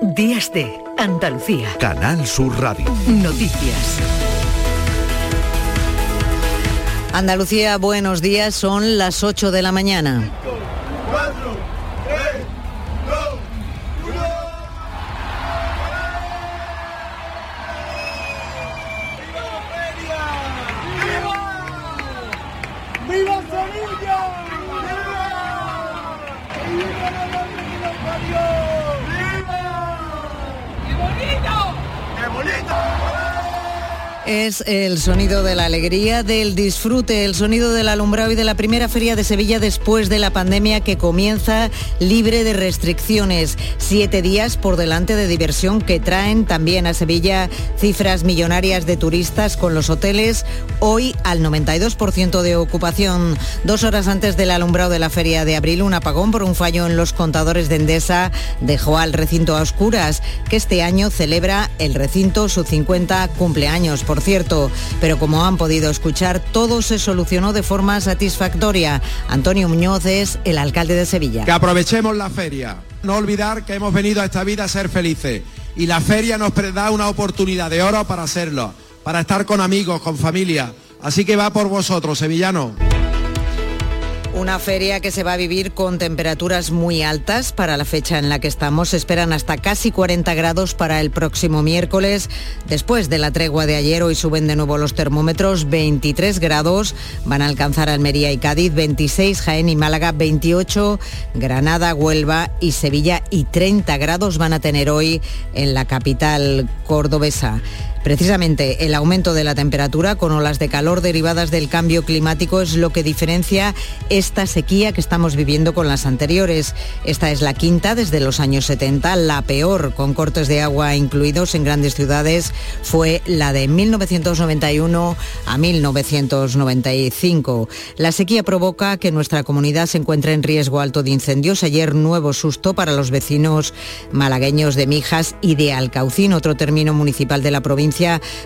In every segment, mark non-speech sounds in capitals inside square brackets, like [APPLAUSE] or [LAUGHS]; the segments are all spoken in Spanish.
Días de Andalucía. Canal Sur Radio. Noticias. Andalucía, buenos días, son las 8 de la mañana. ¡Viva Es el sonido de la alegría, del disfrute, el sonido del alumbrado y de la primera feria de Sevilla después de la pandemia que comienza libre de restricciones. Siete días por delante de diversión que traen también a Sevilla cifras millonarias de turistas con los hoteles hoy al 92% de ocupación. Dos horas antes del alumbrado de la feria de abril, un apagón por un fallo en los contadores de Endesa dejó al recinto a oscuras, que este año celebra el recinto su 50 cumpleaños. Cierto, pero como han podido escuchar, todo se solucionó de forma satisfactoria. Antonio Muñoz es el alcalde de Sevilla. Que aprovechemos la feria. No olvidar que hemos venido a esta vida a ser felices. Y la feria nos da una oportunidad de oro para hacerlo, para estar con amigos, con familia. Así que va por vosotros, sevillano. Una feria que se va a vivir con temperaturas muy altas para la fecha en la que estamos. Se esperan hasta casi 40 grados para el próximo miércoles. Después de la tregua de ayer, hoy suben de nuevo los termómetros. 23 grados van a alcanzar Almería y Cádiz, 26 Jaén y Málaga, 28 Granada, Huelva y Sevilla y 30 grados van a tener hoy en la capital cordobesa. Precisamente el aumento de la temperatura con olas de calor derivadas del cambio climático es lo que diferencia esta sequía que estamos viviendo con las anteriores. Esta es la quinta desde los años 70, la peor, con cortes de agua incluidos en grandes ciudades, fue la de 1991 a 1995. La sequía provoca que nuestra comunidad se encuentre en riesgo alto de incendios. Ayer nuevo susto para los vecinos malagueños de Mijas y de Alcaucín, otro término municipal de la provincia,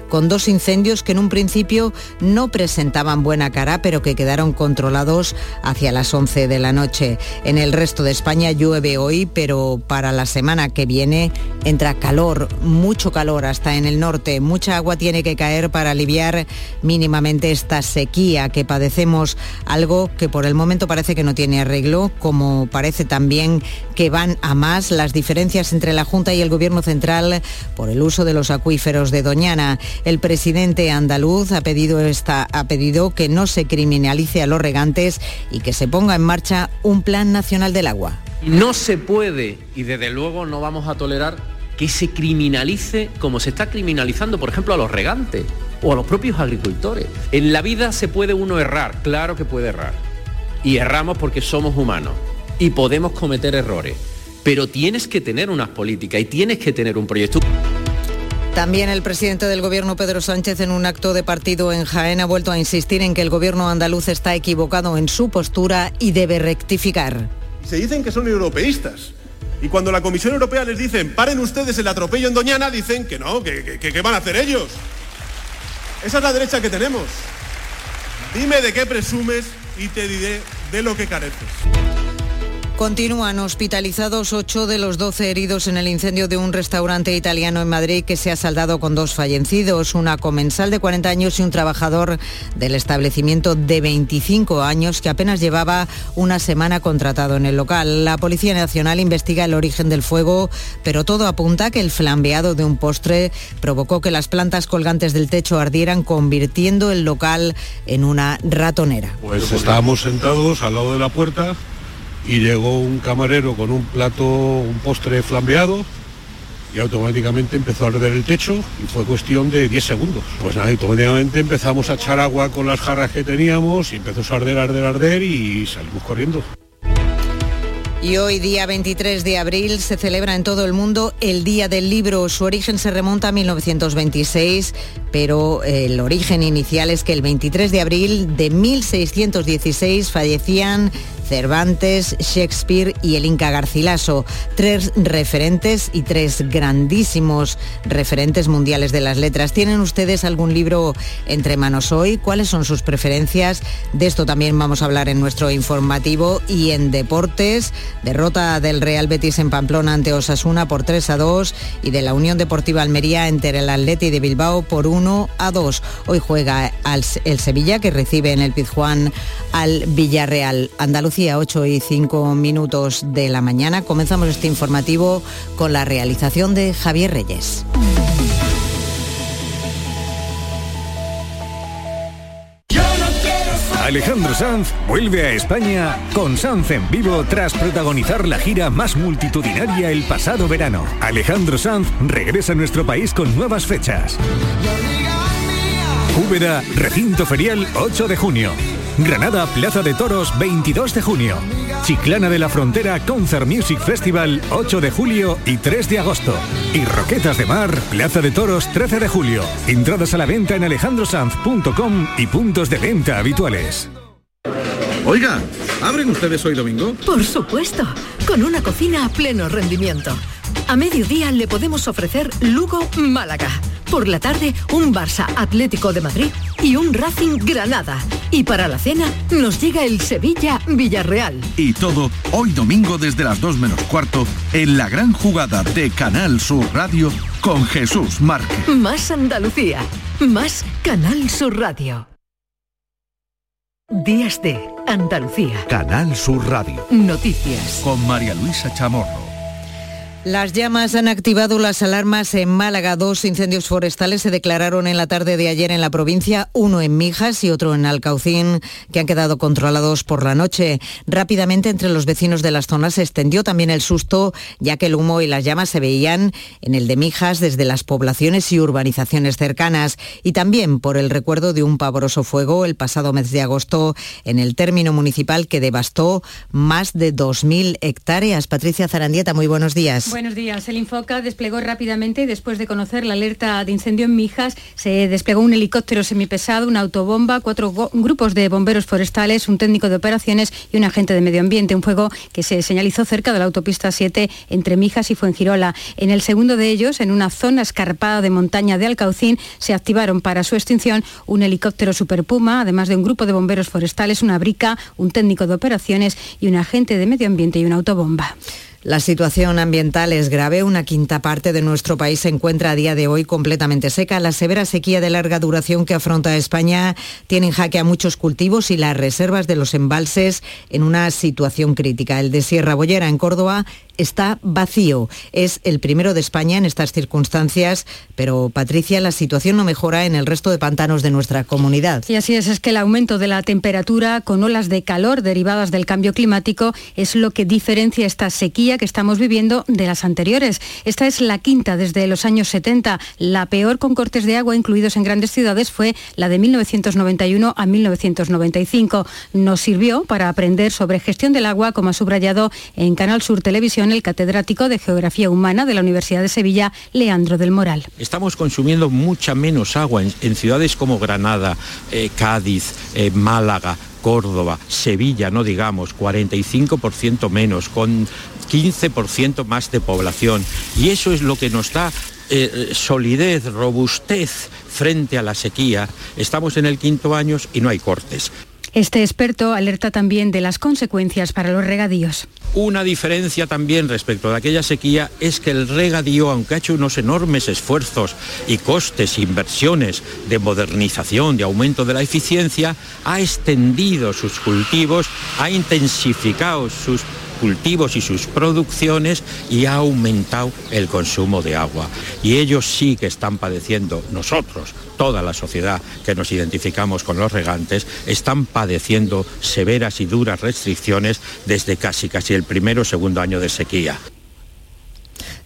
con dos incendios que en un principio no presentaban buena cara, pero que quedaron controlados hacia las 11 de la noche. En el resto de España llueve hoy, pero para la semana que viene entra calor, mucho calor hasta en el norte. Mucha agua tiene que caer para aliviar mínimamente esta sequía que padecemos, algo que por el momento parece que no tiene arreglo, como parece también que van a más las diferencias entre la Junta y el Gobierno Central por el uso de los acuíferos de El presidente andaluz ha pedido, ha pedido que no se criminalice a los regantes y que se ponga en marcha un plan nacional del agua. No se puede, y desde luego no vamos a tolerar que se criminalice como se está criminalizando, por ejemplo, a los regantes o a los propios agricultores. En la vida se puede uno errar, claro que puede errar. Y erramos porque somos humanos y podemos cometer errores. Pero tienes que tener unas políticas y tienes que tener un proyecto. También el presidente del Gobierno, Pedro Sánchez, en un acto de partido en Jaén, ha vuelto a insistir en que el Gobierno andaluz está equivocado en su postura y debe rectificar. Se dicen que son europeístas. Y cuando la Comisión Europea les dicen, paren ustedes el atropello en Doñana, dicen que no, que, que, que van a hacer ellos. Esa es la derecha que tenemos. Dime de qué presumes y te diré de lo que careces. Continúan hospitalizados 8 de los 12 heridos en el incendio de un restaurante italiano en Madrid que se ha saldado con dos fallecidos, una comensal de 40 años y un trabajador del establecimiento de 25 años que apenas llevaba una semana contratado en el local. La Policía Nacional investiga el origen del fuego, pero todo apunta que el flambeado de un postre provocó que las plantas colgantes del techo ardieran, convirtiendo el local en una ratonera. Pues estábamos sentados al lado de la puerta y llegó un camarero con un plato, un postre flambeado y automáticamente empezó a arder el techo y fue cuestión de 10 segundos. Pues nada, automáticamente empezamos a echar agua con las jarras que teníamos y empezó a arder, arder, arder y salimos corriendo. Y hoy, día 23 de abril, se celebra en todo el mundo el Día del Libro. Su origen se remonta a 1926, pero el origen inicial es que el 23 de abril de 1616 fallecían Cervantes, Shakespeare y el Inca Garcilaso. Tres referentes y tres grandísimos referentes mundiales de las letras. ¿Tienen ustedes algún libro entre manos hoy? ¿Cuáles son sus preferencias? De esto también vamos a hablar en nuestro informativo y en deportes. Derrota del Real Betis en Pamplona ante Osasuna por 3 a 2 y de la Unión Deportiva Almería entre el Atleti de Bilbao por 1 a 2. Hoy juega el Sevilla que recibe en el Pizjuán al Villarreal. Andalucía, 8 y 5 minutos de la mañana. Comenzamos este informativo con la realización de Javier Reyes. Alejandro Sanz vuelve a España con Sanz en vivo tras protagonizar la gira más multitudinaria el pasado verano. Alejandro Sanz regresa a nuestro país con nuevas fechas. Úbeda, recinto ferial 8 de junio. Granada, Plaza de Toros 22 de junio. Chiclana de la Frontera Concert Music Festival 8 de julio y 3 de agosto. Y Roquetas de Mar, Plaza de Toros 13 de julio. Entradas a la venta en alejandrosanz.com y puntos de venta habituales. Oiga, ¿abren ustedes hoy domingo? Por supuesto, con una cocina a pleno rendimiento. A mediodía le podemos ofrecer Lugo Málaga. Por la tarde, un Barça Atlético de Madrid y un Racing Granada. Y para la cena nos llega el Sevilla Villarreal. Y todo hoy domingo desde las 2 menos cuarto en la gran jugada de Canal Sur Radio con Jesús Márquez. Más Andalucía, más Canal Sur Radio. Días de Andalucía. Canal Sur Radio. Noticias. Con María Luisa Chamorro. Las llamas han activado las alarmas en Málaga. Dos incendios forestales se declararon en la tarde de ayer en la provincia, uno en Mijas y otro en Alcaucín, que han quedado controlados por la noche. Rápidamente entre los vecinos de las zonas se extendió también el susto, ya que el humo y las llamas se veían en el de Mijas desde las poblaciones y urbanizaciones cercanas y también por el recuerdo de un pavoroso fuego el pasado mes de agosto en el término municipal que devastó más de 2.000 hectáreas. Patricia Zarandieta, muy buenos días. Buenos días. El Infoca desplegó rápidamente después de conocer la alerta de incendio en Mijas. Se desplegó un helicóptero semipesado, una autobomba, cuatro grupos de bomberos forestales, un técnico de operaciones y un agente de medio ambiente. Un fuego que se señalizó cerca de la autopista 7 entre Mijas y Fuengirola. En el segundo de ellos, en una zona escarpada de montaña de Alcaucín, se activaron para su extinción un helicóptero Super Puma, además de un grupo de bomberos forestales, una brica, un técnico de operaciones y un agente de medio ambiente y una autobomba. La situación ambiental es grave. Una quinta parte de nuestro país se encuentra a día de hoy completamente seca. La severa sequía de larga duración que afronta España tiene en jaque a muchos cultivos y las reservas de los embalses en una situación crítica. El de Sierra Bollera, en Córdoba, está vacío. Es el primero de España en estas circunstancias, pero Patricia, la situación no mejora en el resto de pantanos de nuestra comunidad. Y así es, es que el aumento de la temperatura con olas de calor derivadas del cambio climático es lo que diferencia esta sequía que estamos viviendo de las anteriores. Esta es la quinta desde los años 70. La peor con cortes de agua incluidos en grandes ciudades fue la de 1991 a 1995. Nos sirvió para aprender sobre gestión del agua, como ha subrayado en Canal Sur Televisión el catedrático de Geografía Humana de la Universidad de Sevilla, Leandro del Moral. Estamos consumiendo mucha menos agua en, ciudades como Granada, eh, Cádiz, eh, Málaga, Córdoba, Sevilla, no digamos, 45% menos, con 15% más de población. Y eso es lo que nos da eh, solidez, robustez frente a la sequía. Estamos en el quinto año y no hay cortes. Este experto alerta también de las consecuencias para los regadíos. Una diferencia también respecto de aquella sequía es que el regadío, aunque ha hecho unos enormes esfuerzos y costes, inversiones de modernización, de aumento de la eficiencia, ha extendido sus cultivos, ha intensificado sus cultivos y sus producciones y ha aumentado el consumo de agua. Y ellos sí que están padeciendo, nosotros, toda la sociedad que nos identificamos con los regantes, están padeciendo severas y duras restricciones desde casi casi el primero o segundo año de sequía.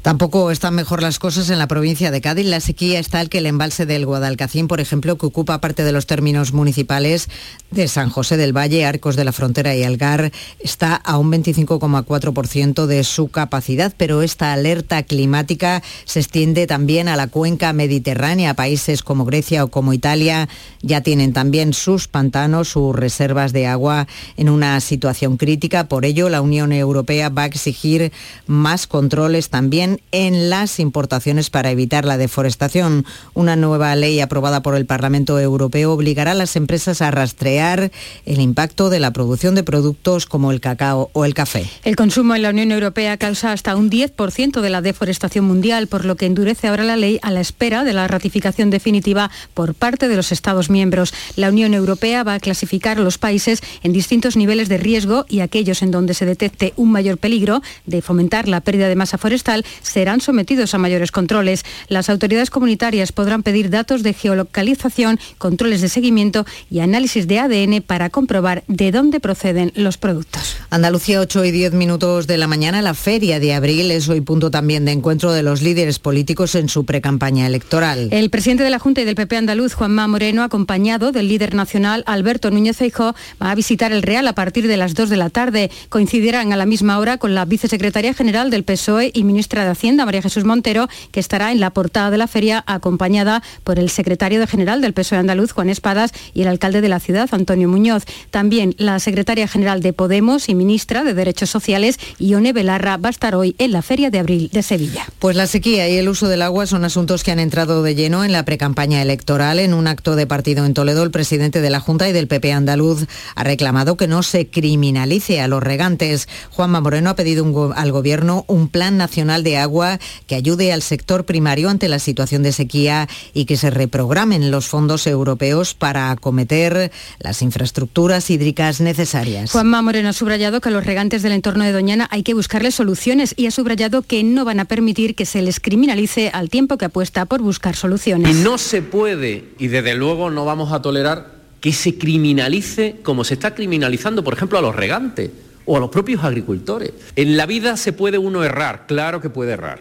Tampoco están mejor las cosas en la provincia de Cádiz. La sequía está al que el embalse del Guadalcacín, por ejemplo, que ocupa parte de los términos municipales de San José del Valle, Arcos de la Frontera y Algar, está a un 25,4% de su capacidad, pero esta alerta climática se extiende también a la cuenca mediterránea. Países como Grecia o como Italia ya tienen también sus pantanos, sus reservas de agua en una situación crítica. Por ello, la Unión Europea va a exigir más controles también en las importaciones para evitar la deforestación. Una nueva ley aprobada por el Parlamento Europeo obligará a las empresas a rastrear el impacto de la producción de productos como el cacao o el café. El consumo en la Unión Europea causa hasta un 10% de la deforestación mundial, por lo que endurece ahora la ley a la espera de la ratificación definitiva por parte de los Estados miembros. La Unión Europea va a clasificar los países en distintos niveles de riesgo y aquellos en donde se detecte un mayor peligro de fomentar la pérdida de masa forestal serán sometidos a mayores controles. Las autoridades comunitarias podrán pedir datos de geolocalización, controles de seguimiento y análisis de ADN para comprobar de dónde proceden los productos. Andalucía, 8 y 10 minutos de la mañana. La feria de abril es hoy punto también de encuentro de los líderes políticos en su precampaña electoral. El presidente de la Junta y del PP andaluz, Juanma Moreno, acompañado del líder nacional Alberto Núñez Feijóo, va a visitar el Real a partir de las 2 de la tarde. Coincidirán a la misma hora con la vicesecretaria general del PSOE y ministra de Hacienda, María Jesús Montero, que estará en la portada de la feria acompañada por el secretario de general del PSOE andaluz, Juan Espadas, y el alcalde de la ciudad, Antonio Muñoz. También la secretaria general de Podemos y ministra de Derechos Sociales, Ione Belarra, va a estar hoy en la feria de abril de Sevilla. Pues la sequía y el uso del agua son asuntos que han entrado de lleno en la precampaña electoral. En un acto de partido en Toledo, el presidente de la Junta y del PP andaluz ha reclamado que no se criminalice a los regantes. Juanma Moreno ha pedido al Gobierno un plan nacional de agua que ayude al sector primario ante la situación de sequía y que se reprogramen los fondos europeos para acometer las infraestructuras hídricas necesarias. Juanma Moreno ha subrayado que a los regantes del entorno de Doñana hay que buscarles soluciones y ha subrayado que no van a permitir que se les criminalice al tiempo que apuesta por buscar soluciones. Y no se puede, y desde luego no vamos a tolerar que se criminalice como se está criminalizando, por ejemplo, a los regantes o a los propios agricultores. En la vida se puede uno errar, claro que puede errar.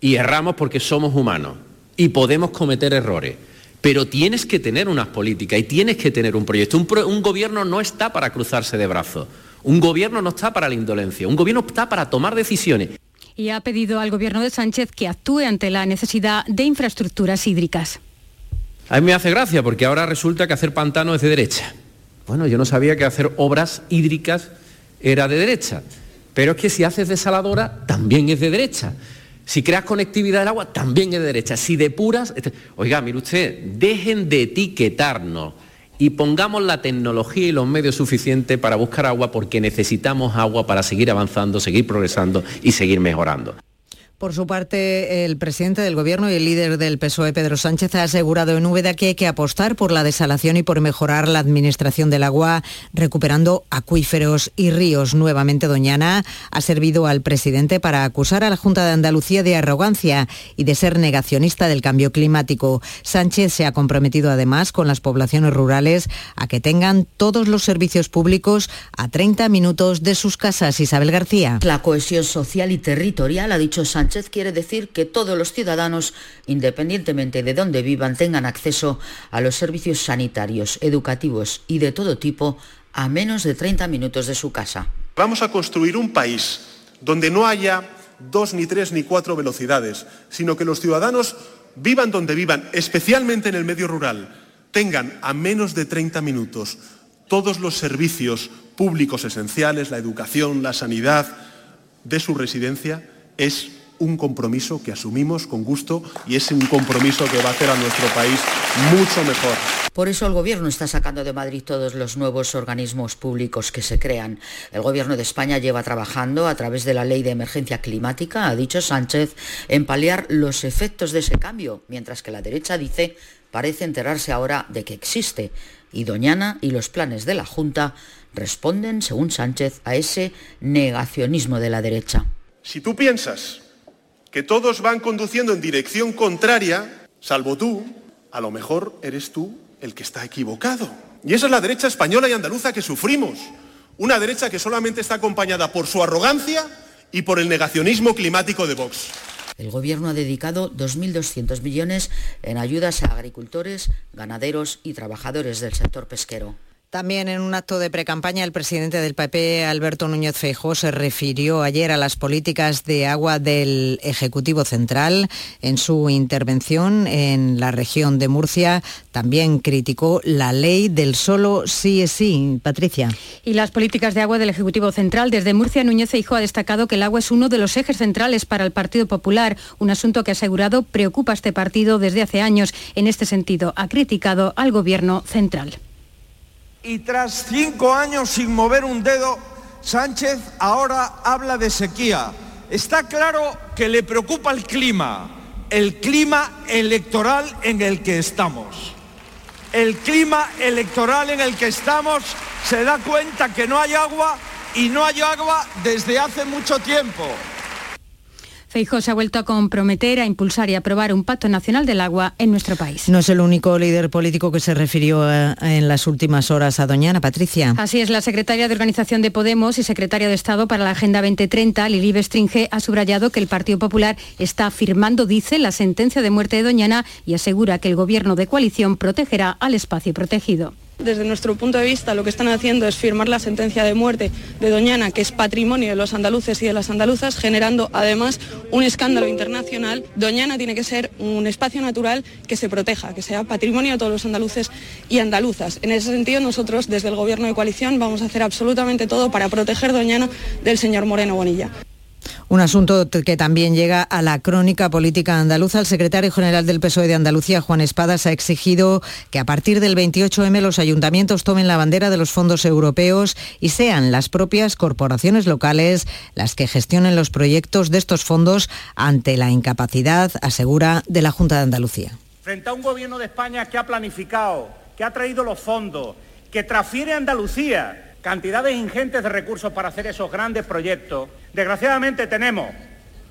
Y erramos porque somos humanos y podemos cometer errores. Pero tienes que tener unas políticas y tienes que tener un proyecto. Un, pro, un, gobierno no está para cruzarse de brazos. Un gobierno no está para la indolencia. Un gobierno está para tomar decisiones. Y ha pedido al gobierno de Sánchez que actúe ante la necesidad de infraestructuras hídricas. A mí me hace gracia porque ahora resulta que hacer pantano es de derecha. Bueno, yo no sabía que hacer obras hídricas era de derecha. Pero es que si haces desaladora, también es de derecha. Si creas conectividad del agua, también es de derecha. Si depuras... Este... Oiga, mire usted, dejen de etiquetarnos y pongamos la tecnología y los medios suficientes para buscar agua porque necesitamos agua para seguir avanzando, seguir progresando y seguir mejorando. Por su parte, el presidente del Gobierno y el líder del PSOE, Pedro Sánchez, ha asegurado en Úbeda que hay que apostar por la desalación y por mejorar la administración del agua, recuperando acuíferos y ríos. Nuevamente, Doñana ha servido al presidente para acusar a la Junta de Andalucía de arrogancia y de ser negacionista del cambio climático. Sánchez se ha comprometido además con las poblaciones rurales a que tengan todos los servicios públicos a 30 minutos de sus casas. Isabel García. La cohesión social y territorial, ha dicho Sánchez, Sánchez quiere decir que todos los ciudadanos, independientemente de dónde vivan, tengan acceso a los servicios sanitarios, educativos y de todo tipo a menos de 30 minutos de su casa. Vamos a construir un país donde no haya dos, ni tres, ni cuatro velocidades, sino que los ciudadanos vivan donde vivan, especialmente en el medio rural, tengan a menos de 30 minutos todos los servicios públicos esenciales, la educación, la sanidad de su residencia, es un compromiso que asumimos con gusto y es un compromiso que va a hacer a nuestro país mucho mejor. Por eso el Gobierno está sacando de Madrid todos los nuevos organismos públicos que se crean. El Gobierno de España lleva trabajando a través de la Ley de Emergencia Climática, ha dicho Sánchez, en paliar los efectos de ese cambio, mientras que la derecha dice parece enterarse ahora de que existe. Y Doñana y los planes de la Junta responden, según Sánchez, a ese negacionismo de la derecha. Si tú piensas que todos van conduciendo en dirección contraria, salvo tú, a lo mejor eres tú el que está equivocado. Y esa es la derecha española y andaluza que sufrimos. Una derecha que solamente está acompañada por su arrogancia y por el negacionismo climático de Vox. El Gobierno ha dedicado 2.200 millones en ayudas a agricultores, ganaderos y trabajadores del sector pesquero. También en un acto de precampaña el presidente del PP, Alberto Núñez Feijóo, se refirió ayer a las políticas de agua del Ejecutivo Central. En su intervención en la región de Murcia también criticó la ley del solo sí es sí. Patricia. Y las políticas de agua del Ejecutivo Central. Desde Murcia, Núñez Feijóo ha destacado que el agua es uno de los ejes centrales para el Partido Popular, un asunto que ha asegurado preocupa a este partido desde hace años. En este sentido, ha criticado al Gobierno central y tras cinco años sin mover un dedo, Sánchez ahora habla de sequía. Está claro que le preocupa el clima, el clima electoral en el que estamos. El clima electoral en el que estamos se da cuenta que no hay agua y no hay agua desde hace mucho tiempo. Feijóo se ha vuelto a comprometer a impulsar y aprobar un pacto nacional del agua en nuestro país. No es el único líder político que se refirió eh, en las últimas horas a Doñana, Patricia. Así es, la secretaria de Organización de Podemos y secretaria de Estado para la Agenda 2030, Lili Bestringe, ha subrayado que el Partido Popular está firmando, dice, la sentencia de muerte de Doñana y asegura que el gobierno de coalición protegerá al espacio protegido. Desde nuestro punto de vista, lo que están haciendo es firmar la sentencia de muerte de Doñana, que es patrimonio de los andaluces y de las andaluzas, generando además un escándalo internacional. Doñana tiene que ser un espacio natural que se proteja, que sea patrimonio de todos los andaluces y andaluzas. En ese sentido, nosotros desde el Gobierno de coalición vamos a hacer absolutamente todo para proteger Doñana del señor Moreno Bonilla. Un asunto que también llega a la crónica política andaluza. El secretario general del PSOE de Andalucía, Juan Espadas, ha exigido que a partir del 28M los ayuntamientos tomen la bandera de los fondos europeos y sean las propias corporaciones locales las que gestionen los proyectos de estos fondos ante la incapacidad, asegura, de la Junta de Andalucía. Frente a un gobierno de España que ha planificado, que ha traído los fondos, que transfiere a Andalucía cantidades ingentes de recursos para hacer esos grandes proyectos, desgraciadamente tenemos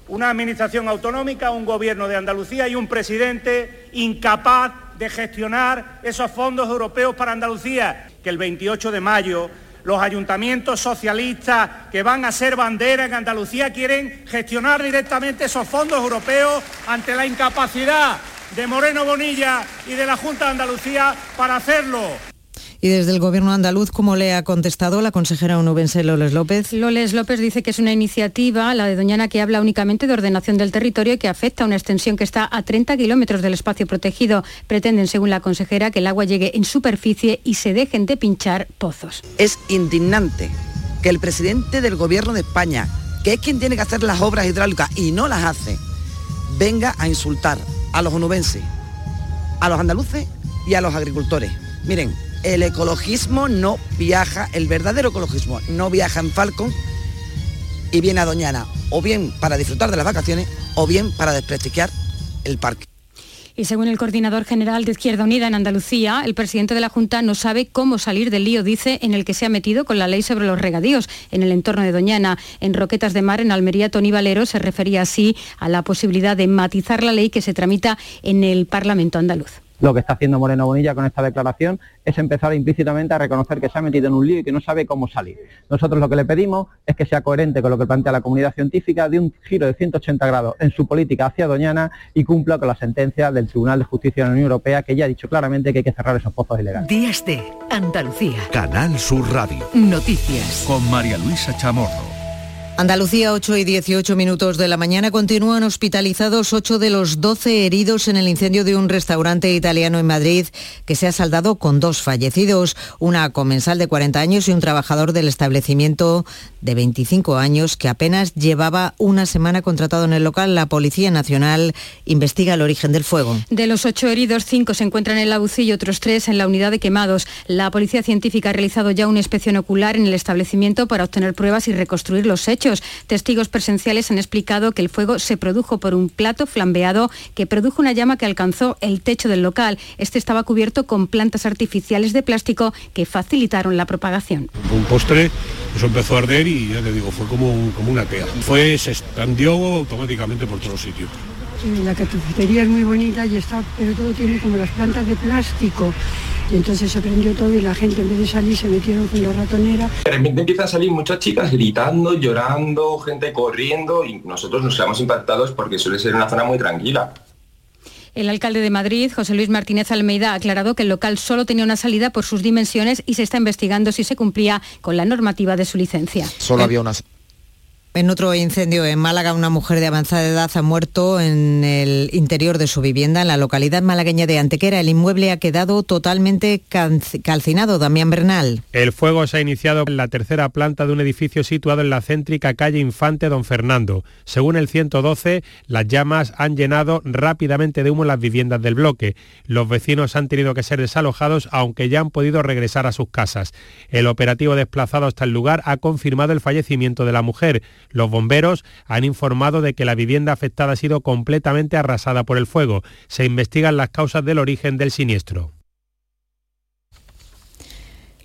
una administración autonómica, un gobierno de Andalucía y un presidente incapaz de gestionar esos fondos europeos para Andalucía, que el 28 de mayo los ayuntamientos socialistas que van a ser bandera en Andalucía quieren gestionar directamente esos fondos europeos ante la incapacidad de Moreno Bonilla y de la Junta de Andalucía para hacerlo. Y desde el Gobierno andaluz, ¿cómo le ha contestado la consejera onubense Loles López? Loles López dice que es una iniciativa, la de Doñana, que habla únicamente de ordenación del territorio y que afecta a una extensión que está a 30 kilómetros del espacio protegido. Pretenden, según la consejera, que el agua llegue en superficie y se dejen de pinchar pozos. Es indignante que el presidente del Gobierno de España, que es quien tiene que hacer las obras hidráulicas y no las hace, venga a insultar a los onubenses, a los andaluces y a los agricultores. Miren, el ecologismo no viaja, el verdadero ecologismo no viaja en Falcon y viene a Doñana, o bien para disfrutar de las vacaciones, o bien para desprestigiar el parque. Y según el coordinador general de Izquierda Unida en Andalucía, el presidente de la Junta no sabe cómo salir del lío, dice, en el que se ha metido con la ley sobre los regadíos en el entorno de Doñana. En Roquetas de Mar, en Almería, Tony Valero se refería así a la posibilidad de matizar la ley que se tramita en el Parlamento andaluz. Lo que está haciendo Moreno Bonilla con esta declaración es empezar implícitamente a reconocer que se ha metido en un lío y que no sabe cómo salir. Nosotros lo que le pedimos es que sea coherente con lo que plantea la comunidad científica, de un giro de 180 grados en su política hacia Doñana y cumpla con la sentencia del Tribunal de Justicia de la Unión Europea que ya ha dicho claramente que hay que cerrar esos pozos ilegales. Días de Andalucía. Canal Sur Radio. Noticias. Con María Luisa Chamorro. Andalucía, 8 y 18 minutos de la mañana, continúan hospitalizados 8 de los 12 heridos en el incendio de un restaurante italiano en Madrid, que se ha saldado con dos fallecidos, una comensal de 40 años y un trabajador del establecimiento de 25 años que apenas llevaba una semana contratado en el local. La Policía Nacional investiga el origen del fuego. De los ocho heridos, cinco se encuentran en la UCI y otros tres en la unidad de quemados. La Policía Científica ha realizado ya una inspección ocular en el establecimiento para obtener pruebas y reconstruir los hechos. Testigos presenciales han explicado que el fuego se produjo por un plato flambeado que produjo una llama que alcanzó el techo del local. Este estaba cubierto con plantas artificiales de plástico que facilitaron la propagación. Un postre, eso empezó a arder y ya te digo, fue como, como una tea. Fue, se expandió automáticamente por todos sitios. Sí, la cafetería es muy bonita y está, pero todo tiene como las plantas de plástico Y entonces se prendió todo y la gente en vez de salir se metieron con la ratonera. De repente empiezan a salir muchas chicas gritando, llorando, gente corriendo y nosotros nos quedamos impactados porque suele ser una zona muy tranquila. El alcalde de Madrid, José Luis Martínez Almeida, ha aclarado que el local solo tenía una salida por sus dimensiones y se está investigando si se cumplía con la normativa de su licencia. Solo había una en otro incendio en Málaga, una mujer de avanzada edad ha muerto en el interior de su vivienda en la localidad malagueña de Antequera. El inmueble ha quedado totalmente calcinado. Damián Bernal. El fuego se ha iniciado en la tercera planta de un edificio situado en la céntrica calle Infante Don Fernando. Según el 112, las llamas han llenado rápidamente de humo las viviendas del bloque. Los vecinos han tenido que ser desalojados, aunque ya han podido regresar a sus casas. El operativo desplazado hasta el lugar ha confirmado el fallecimiento de la mujer. Los bomberos han informado de que la vivienda afectada ha sido completamente arrasada por el fuego. Se investigan las causas del origen del siniestro.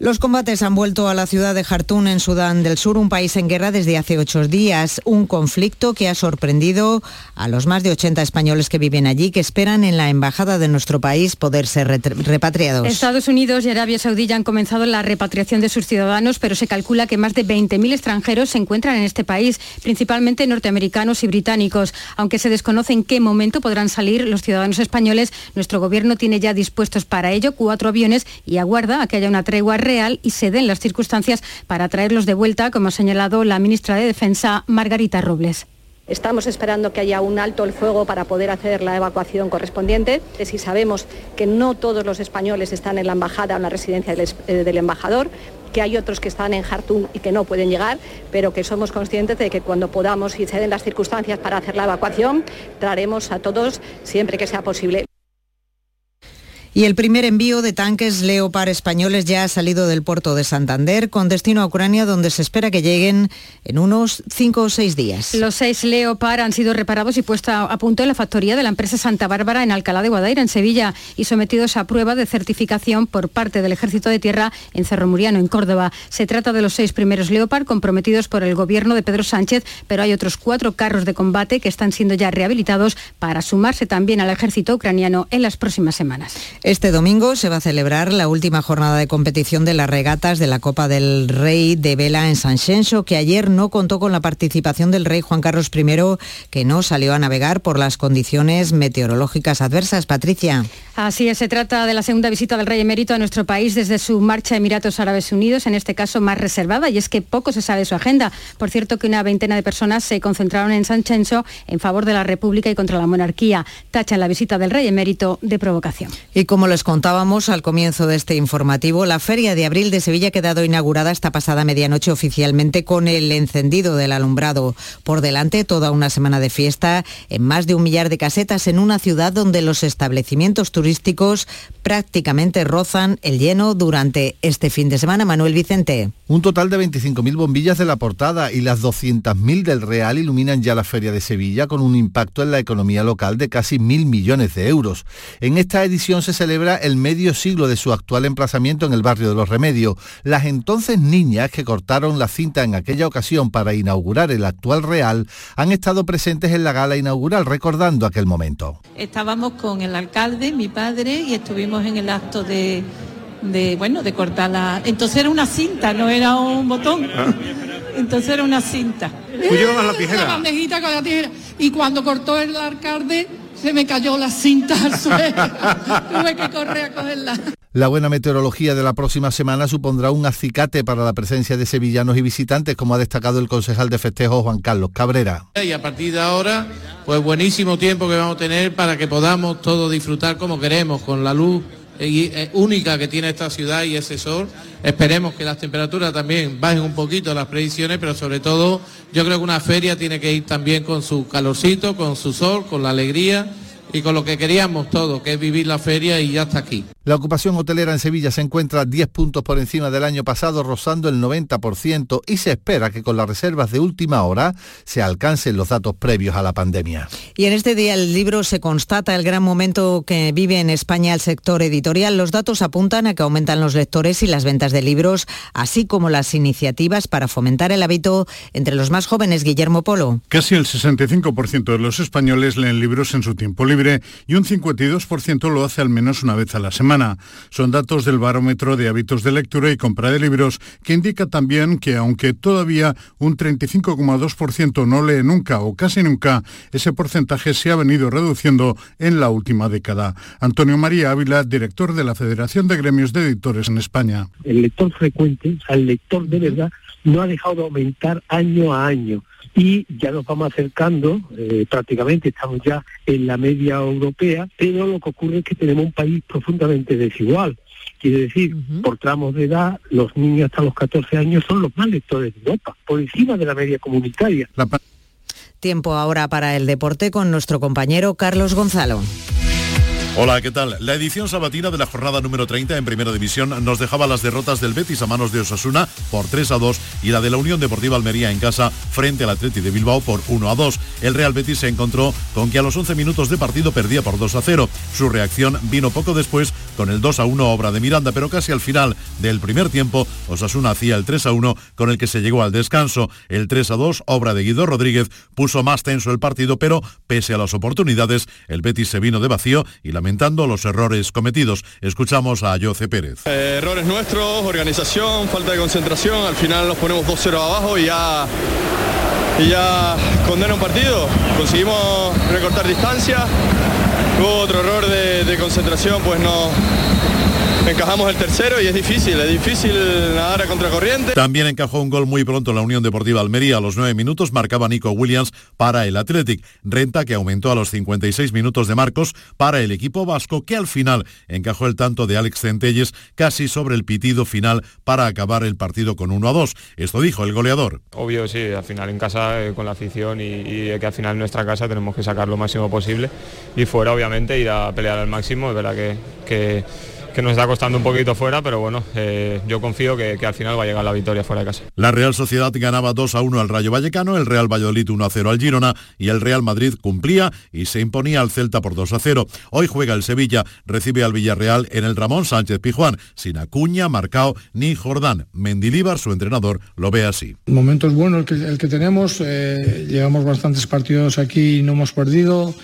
Los combates han vuelto a la ciudad de Jartún, en Sudán del Sur, un país en guerra desde hace ocho días. Un conflicto que ha sorprendido a los más de 80 españoles que viven allí, que esperan en la embajada de nuestro país poder ser repatriados. Estados Unidos y Arabia Saudí ya han comenzado la repatriación de sus ciudadanos, pero se calcula que más de 20.000 extranjeros se encuentran en este país, principalmente norteamericanos y británicos. Aunque se desconoce en qué momento podrán salir los ciudadanos españoles, nuestro gobierno tiene ya dispuestos para ello cuatro aviones y aguarda a que haya una tregua real y se den las circunstancias para traerlos de vuelta, como ha señalado la ministra de Defensa, Margarita Robles. Estamos esperando que haya un alto el fuego para poder hacer la evacuación correspondiente. Si sabemos que no todos los españoles están en la embajada o en la residencia del, eh, del embajador, que hay otros que están en Jartum y que no pueden llegar, pero que somos conscientes de que cuando podamos y se den las circunstancias para hacer la evacuación, traeremos a todos siempre que sea posible. Y el primer envío de tanques Leopard españoles ya ha salido del puerto de Santander con destino a Ucrania, donde se espera que lleguen en unos cinco o seis días. Los seis Leopard han sido reparados y puestos a punto en la factoría de la empresa Santa Bárbara en Alcalá de Guadaira, en Sevilla, y sometidos a prueba de certificación por parte del Ejército de Tierra en Cerro Muriano, en Córdoba. Se trata de los seis primeros Leopard comprometidos por el gobierno de Pedro Sánchez, pero hay otros cuatro carros de combate que están siendo ya rehabilitados para sumarse también al ejército ucraniano en las próximas semanas. Este domingo se va a celebrar la última jornada de competición de las regatas de la Copa del Rey de Vela en San Xenxo, que ayer no contó con la participación del rey Juan Carlos I, que no salió a navegar por las condiciones meteorológicas adversas. Patricia. Así es, se trata de la segunda visita del rey emérito a nuestro país desde su marcha a Emiratos Árabes Unidos, en este caso más reservada, y es que poco se sabe de su agenda. Por cierto, que una veintena de personas se concentraron en San Xenxo en favor de la República y contra la monarquía. Tachan la visita del rey emérito de provocación. Y como les contábamos al comienzo de este informativo, la Feria de Abril de Sevilla ha quedado inaugurada esta pasada medianoche oficialmente con el encendido del alumbrado. Por delante, toda una semana de fiesta en más de un millar de casetas en una ciudad donde los establecimientos turísticos prácticamente rozan el lleno durante este fin de semana. Manuel Vicente. Un total de 25.000 bombillas de la portada y las 200.000 del Real iluminan ya la Feria de Sevilla con un impacto en la economía local de casi mil millones de euros. En esta edición se celebra el medio siglo de su actual emplazamiento en el barrio de Los Remedios. Las entonces niñas que cortaron la cinta en aquella ocasión para inaugurar el actual Real han estado presentes en la gala inaugural recordando aquel momento. Estábamos con el alcalde, mi padre, y estuvimos en el acto de, de bueno, de cortar la... Entonces era una cinta, no era un botón. Ah. Entonces era una cinta. Tú llevabas la tijera. La bandejita con la tijera. Y cuando cortó el alcalde, se me cayó la cinta al suelo. [LAUGHS] Tuve que correr a cogerla. La buena meteorología de la próxima semana supondrá un acicate para la presencia de sevillanos y visitantes, como ha destacado el concejal de festejo Juan Carlos Cabrera. Y a partir de ahora, pues buenísimo tiempo que vamos a tener para que podamos todos disfrutar como queremos, con la luz única que tiene esta ciudad y ese sol. Esperemos que las temperaturas también bajen un poquito las predicciones, pero sobre todo yo creo que una feria tiene que ir también con su calorcito, con su sol, con la alegría y con lo que queríamos todos, que es vivir la feria y ya está aquí. La ocupación hotelera en Sevilla se encuentra 10 puntos por encima del año pasado, rozando el 90% y se espera que con las reservas de última hora se alcancen los datos previos a la pandemia. Y en este día el libro se constata el gran momento que vive en España el sector editorial. Los datos apuntan a que aumentan los lectores y las ventas de libros, así como las iniciativas para fomentar el hábito entre los más jóvenes. Guillermo Polo. Casi el 65% de los españoles leen libros en su tiempo libre y un 52% lo hace al menos una vez a la semana. Son datos del barómetro de hábitos de lectura y compra de libros que indica también que aunque todavía un 35,2% no lee nunca o casi nunca, ese porcentaje se ha venido reduciendo en la última década. Antonio María Ávila, director de la Federación de Gremios de Editores en España. El lector frecuente, o el lector de verdad, no ha dejado de aumentar año a año y ya nos vamos acercando, eh, prácticamente estamos ya en la media europea, pero lo que ocurre es que tenemos un país profundamente desigual. Quiere decir, por tramos de edad, los niños hasta los 14 años son los más lectores de Europa, por encima de la media comunitaria. Tiempo ahora para el deporte con nuestro compañero Carlos Gonzalo. Hola, ¿qué tal? La edición sabatina de la jornada número 30 en Primera División nos dejaba las derrotas del Betis a manos de Osasuna por 3 a 2 y la de la Unión Deportiva Almería en casa frente al Atleti de Bilbao por 1 a 2. El Real Betis se encontró con que a los 11 minutos de partido perdía por 2 a 0. Su reacción vino poco después con el 2 a 1 obra de Miranda, pero casi al final del primer tiempo Osasuna hacía el 3 a 1 con el que se llegó al descanso. El 3 a 2, obra de Guido Rodríguez, puso más tenso el partido, pero pese a las oportunidades, el Betis se vino de vacío y la lamentando los errores cometidos. Escuchamos a Jose Pérez. Eh, errores nuestros, organización, falta de concentración, al final nos ponemos 2-0 abajo y ya, y ya condena un partido. Conseguimos recortar distancia, hubo otro error de, de concentración, pues no, encajamos el tercero y es difícil, es difícil nadar a contracorriente. También encajó un gol muy pronto en la Unión Deportiva Almería. A los nueve minutos marcaba Nico Williams para el Athletic. Renta que aumentó a los 56 minutos de Marcos para el equipo vasco que al final encajó el tanto de Alex Centelles casi sobre el pitido final para acabar el partido con 1 a 2. Esto dijo el goleador. Obvio, sí, al final en casa eh, con la afición y, y que al final en nuestra casa tenemos que sacar lo máximo posible y fuera obviamente ir a pelear al máximo. Es verdad que, que que nos está costando un poquito fuera, pero bueno, eh, yo confío que, que, al final va a llegar la victoria fuera de casa. La Real Sociedad ganaba 2 a 1 al Rayo Vallecano, el Real Valladolid 1 a 0 al Girona y el Real Madrid cumplía y se imponía al Celta por 2 a 0. Hoy juega el Sevilla, recibe al Villarreal en el Ramón Sánchez Pijuán, sin Acuña, Marcao ni Jordán. Mendilíbar, su entrenador, lo ve así. El momento es bueno el que, el que tenemos, eh, llevamos bastantes partidos aquí y no hemos perdido.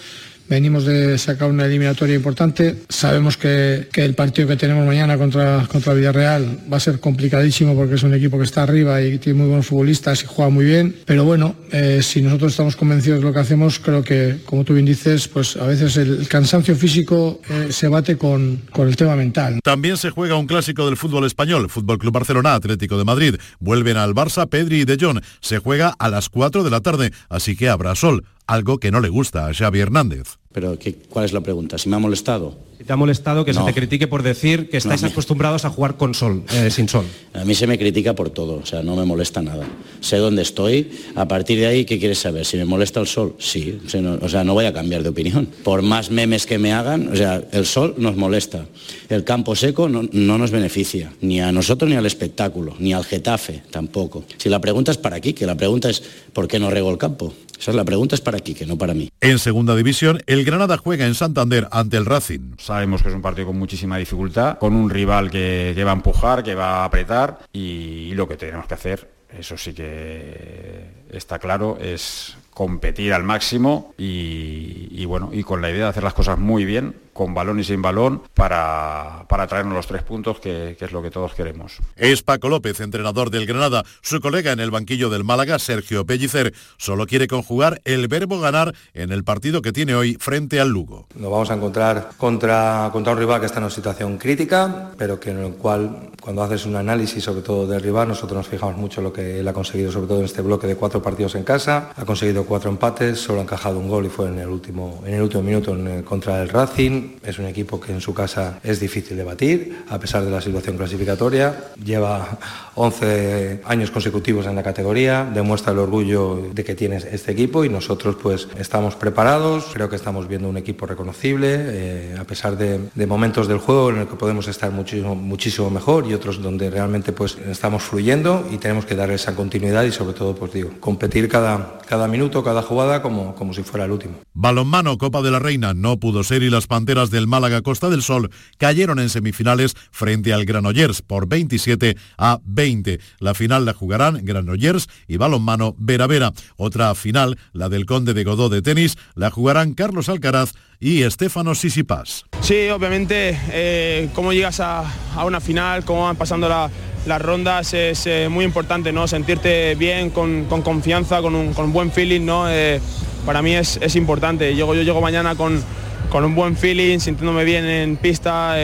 Venimos de sacar una eliminatoria importante. Sabemos que, que, el partido que tenemos mañana contra, contra Villarreal va a ser complicadísimo porque es un equipo que está arriba y tiene muy buenos futbolistas y juega muy bien. Pero bueno, eh, si nosotros estamos convencidos de lo que hacemos, creo que, como tú bien dices, pues a veces el cansancio físico eh, se bate con, con el tema mental. También se juega un clásico del fútbol español, Fútbol Club Barcelona, Atlético de Madrid. Vuelven al Barça, Pedri y De Jong. Se juega a las 4 de la tarde, así que habrá sol algo que no le gusta a Xavi Hernández. Pero ¿qué, ¿cuál es la pregunta? ¿Si me ha molestado? Si te ha molestado que no. se te critique por decir que estáis no, acostumbrados a jugar con sol, eh, sin sol. A mí se me critica por todo, o sea, no me molesta nada. Sé dónde estoy, a partir de ahí, ¿qué quieres saber? ¿Si me molesta el sol? Sí, o sea, no, o sea, no voy a cambiar de opinión. Por más memes que me hagan, o sea, el sol nos molesta. El campo seco no, no nos beneficia, ni a nosotros ni al espectáculo, ni al Getafe tampoco. Si la pregunta es para aquí, que la pregunta es ¿por qué no rego el campo? Esa es la pregunta es para aquí, que no para mí. En segunda división, el Granada juega en Santander ante el Racing. Sabemos que es un partido con muchísima dificultad, con un rival que, va a empujar, que va a apretar y lo que tenemos que hacer, eso sí que está claro, es competir al máximo y, y, bueno, y con la idea de hacer las cosas muy bien, con balón y sin balón, para, para traernos los tres puntos, que, que, es lo que todos queremos. Es Paco López, entrenador del Granada. Su colega en el banquillo del Málaga, Sergio Pellicer, solo quiere conjugar el verbo ganar en el partido que tiene hoy frente al Lugo. Nos vamos a encontrar contra, contra un rival que está en una situación crítica, pero que en el cual, cuando haces un análisis sobre todo del rival, nosotros nos fijamos mucho en lo que él ha conseguido, sobre todo en este bloque de cuatro partidos en casa. Ha conseguido cuatro empates, solo ha encajado un gol y fue en el último, en el último minuto en el, contra el Racing. Es un equipo que en su casa es difícil de batir, a pesar de la situación clasificatoria. Lleva 11 años consecutivos en la categoría, demuestra el orgullo de que tiene este equipo y nosotros pues estamos preparados. Creo que estamos viendo un equipo reconocible, eh, a pesar de, momentos del juego en el que podemos estar muchísimo, muchísimo mejor otros donde realmente pues estamos fluyendo y tenemos que dar esa continuidad y sobre todo pues digo, competir cada, cada minuto, cada jugada como, como si fuera el último. Balonmano, Copa de la Reina, no pudo ser y las Panteras del Málaga Costa del Sol cayeron en semifinales frente al Granollers por 27 a 20. La final la jugarán Granollers y Balonmano Vera Vera. Otra final, la del Conde de Godó de tenis, la jugarán Carlos Alcaraz y Estefano Sisipas. Sí, obviamente, eh, cómo llegas a, una final, cómo van pasando las rondas es eh, muy importante, ¿no? Sentirte bien, con, confianza, con un, buen feeling, ¿no? Eh, para mí es, importante. Yo, yo llego mañana con, con un buen feeling, sintiéndome bien en pista,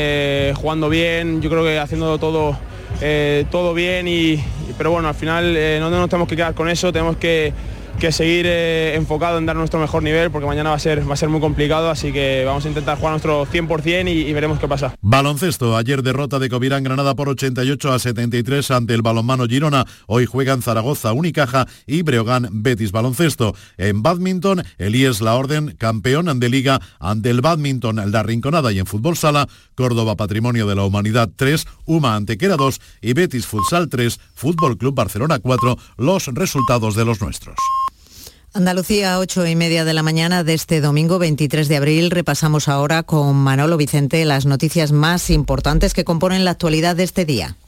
jugando bien, yo creo que haciendo todo, todo bien, y, pero bueno, al final no nos tenemos que quedar con eso, tenemos que que seguir eh, enfocado en dar nuestro mejor nivel porque mañana va a ser, va a ser muy complicado, así que vamos a intentar jugar nuestro 100% y, y veremos qué pasa. Baloncesto, ayer derrota de Covirán Granada por 88 a 73 ante el balonmano Girona. Hoy juegan Zaragoza, Unicaja y Breogán Betis Baloncesto. En badminton, Elías La Orden, campeón de ante el badminton La Rinconada y en fútbol sala, Córdoba Patrimonio de la Humanidad 3, Uma Antequera 2 y Betis Futsal 3, Fútbol Club Barcelona 4, los resultados de los nuestros. Andalucía, 8 y media de la mañana de este domingo 23 de abril. Repasamos ahora con Manolo Vicente las noticias más importantes que componen la actualidad de este día.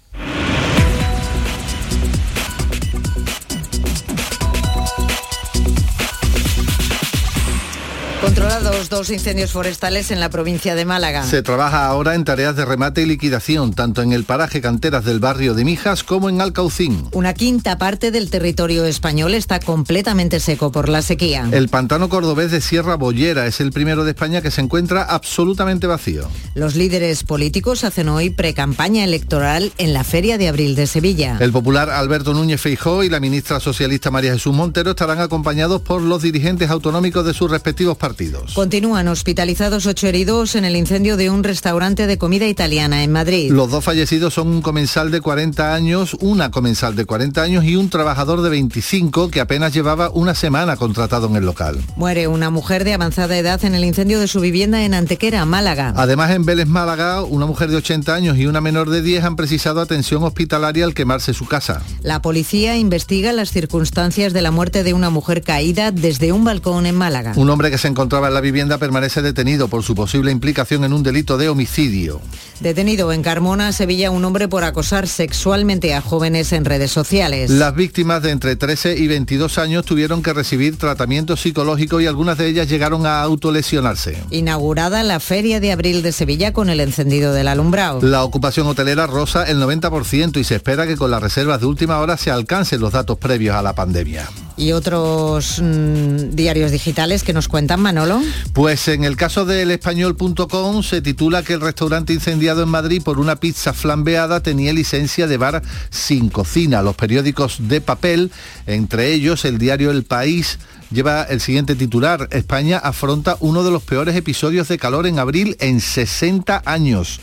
Dos incendios forestales en la provincia de Málaga. Se trabaja ahora en tareas de remate y liquidación, tanto en el paraje Canteras del barrio de Mijas como en Alcaucín. Una quinta parte del territorio español está completamente seco por la sequía. El pantano cordobés de Sierra Bollera es el primero de España que se encuentra absolutamente vacío. Los líderes políticos hacen hoy precampaña electoral en la Feria de Abril de Sevilla. El popular Alberto Núñez Feijó y la ministra socialista María Jesús Montero estarán acompañados por los dirigentes autonómicos de sus respectivos partidos Continúan hospitalizados ocho heridos en el incendio de un restaurante de comida italiana en Madrid. Los dos fallecidos son un comensal de 40 años, una comensal de 40 años y un trabajador de 25 que apenas llevaba una semana contratado en el local. Muere una mujer de avanzada edad en el incendio de su vivienda en Antequera, Málaga. Además, en Vélez, Málaga, una mujer de 80 años y una menor de 10 han precisado atención hospitalaria al quemarse su casa. La policía investiga las circunstancias de la muerte de una mujer caída desde un balcón en Málaga. Un hombre que se encontraba en la vivienda permanece detenido por su posible implicación en un delito de homicidio. Detenido en Carmona, Sevilla, un hombre por acosar sexualmente a jóvenes en redes sociales. Las víctimas de entre 13 y 22 años tuvieron que recibir tratamiento psicológico y algunas de ellas llegaron a autolesionarse. Inaugurada la Feria de Abril de Sevilla con el encendido del alumbrado. La ocupación hotelera rosa el 90% y se espera que con las reservas de última hora se alcancen los datos previos a la pandemia. ¿Y otros mm, diarios digitales que nos cuentan, Manolo? Pues en el caso del español.com se titula que el restaurante incendiado en Madrid por una pizza flambeada tenía licencia de bar sin cocina. Los periódicos de papel, entre ellos el diario El País, lleva el siguiente titular. España afronta uno de los peores episodios de calor en abril en 60 años.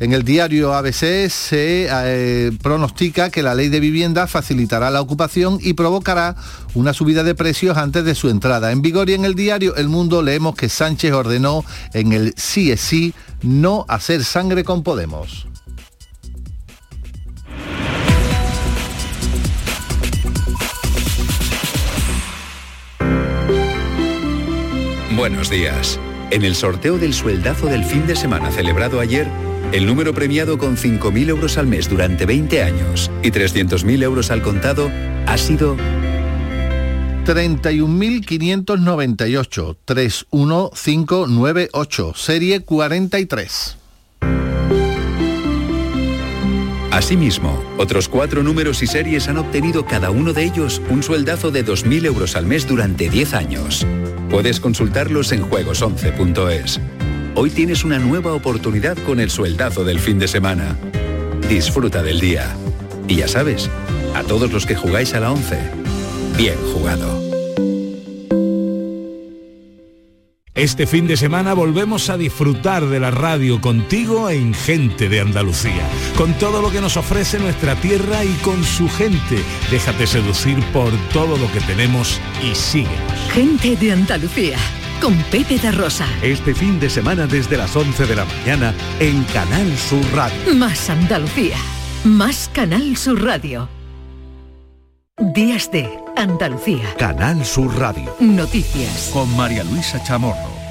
En el diario ABC se eh, pronostica que la ley de vivienda facilitará la ocupación y provocará una subida de precios antes de su entrada en vigor y en el diario El Mundo leemos que Sánchez ordenó en el sí es sí no hacer sangre con Podemos. Buenos días. En el sorteo del sueldazo del fin de semana celebrado ayer, el número premiado con 5.000 euros al mes durante 20 años y 300.000 euros al contado ha sido 31.598 31598, serie 43. Asimismo, otros cuatro números y series han obtenido cada uno de ellos un sueldazo de 2.000 euros al mes durante 10 años. Puedes consultarlos en juegos11.es. Hoy tienes una nueva oportunidad con el sueldazo del fin de semana. Disfruta del día. Y ya sabes, a todos los que jugáis a la 11, bien jugado. Este fin de semana volvemos a disfrutar de la radio contigo en Gente de Andalucía, con todo lo que nos ofrece nuestra tierra y con su gente. Déjate seducir por todo lo que tenemos y síguenos. Gente de Andalucía con Pepe de Rosa. Este fin de semana desde las 11 de la mañana en Canal Sur Radio. Más Andalucía, más Canal Sur Radio. Días de Andalucía. Canal Sur Radio. Noticias. Con María Luisa Chamorro.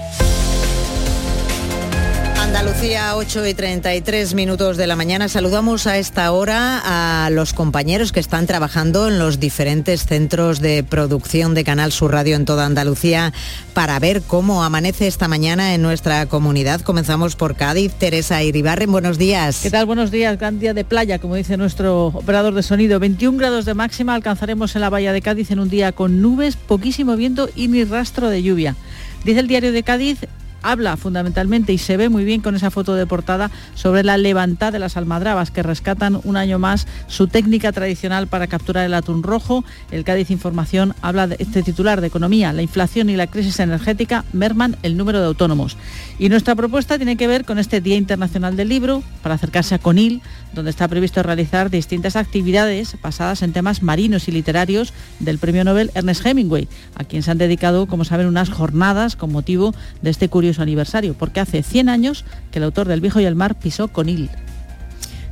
Andalucía, 8 y 33 minutos de la mañana. Saludamos a esta hora a los compañeros que están trabajando en los diferentes centros de producción de Canal Sur Radio en toda Andalucía para ver cómo amanece esta mañana en nuestra comunidad. Comenzamos por Cádiz. Teresa Iribarren, buenos días. ¿Qué tal? Buenos días. Gran día de playa, como dice nuestro operador de sonido. 21 grados de máxima alcanzaremos en la bahía de Cádiz en un día con nubes, poquísimo viento y ni rastro de lluvia. Dice el diario de Cádiz, habla fundamentalmente y se ve muy bien con esa foto de portada sobre la levantada de las almadrabas que rescatan un año más su técnica tradicional para capturar el atún rojo. El Cádiz Información habla de este titular de economía, la inflación y la crisis energética merman el número de autónomos. Y nuestra propuesta tiene que ver con este Día Internacional del Libro para acercarse a Conil, donde está previsto realizar distintas actividades basadas en temas marinos y literarios del premio Nobel Ernest Hemingway, a quien se han dedicado, como saben, unas jornadas con motivo de este curioso aniversario, porque hace 100 años que el autor del Viejo y el Mar pisó Conil.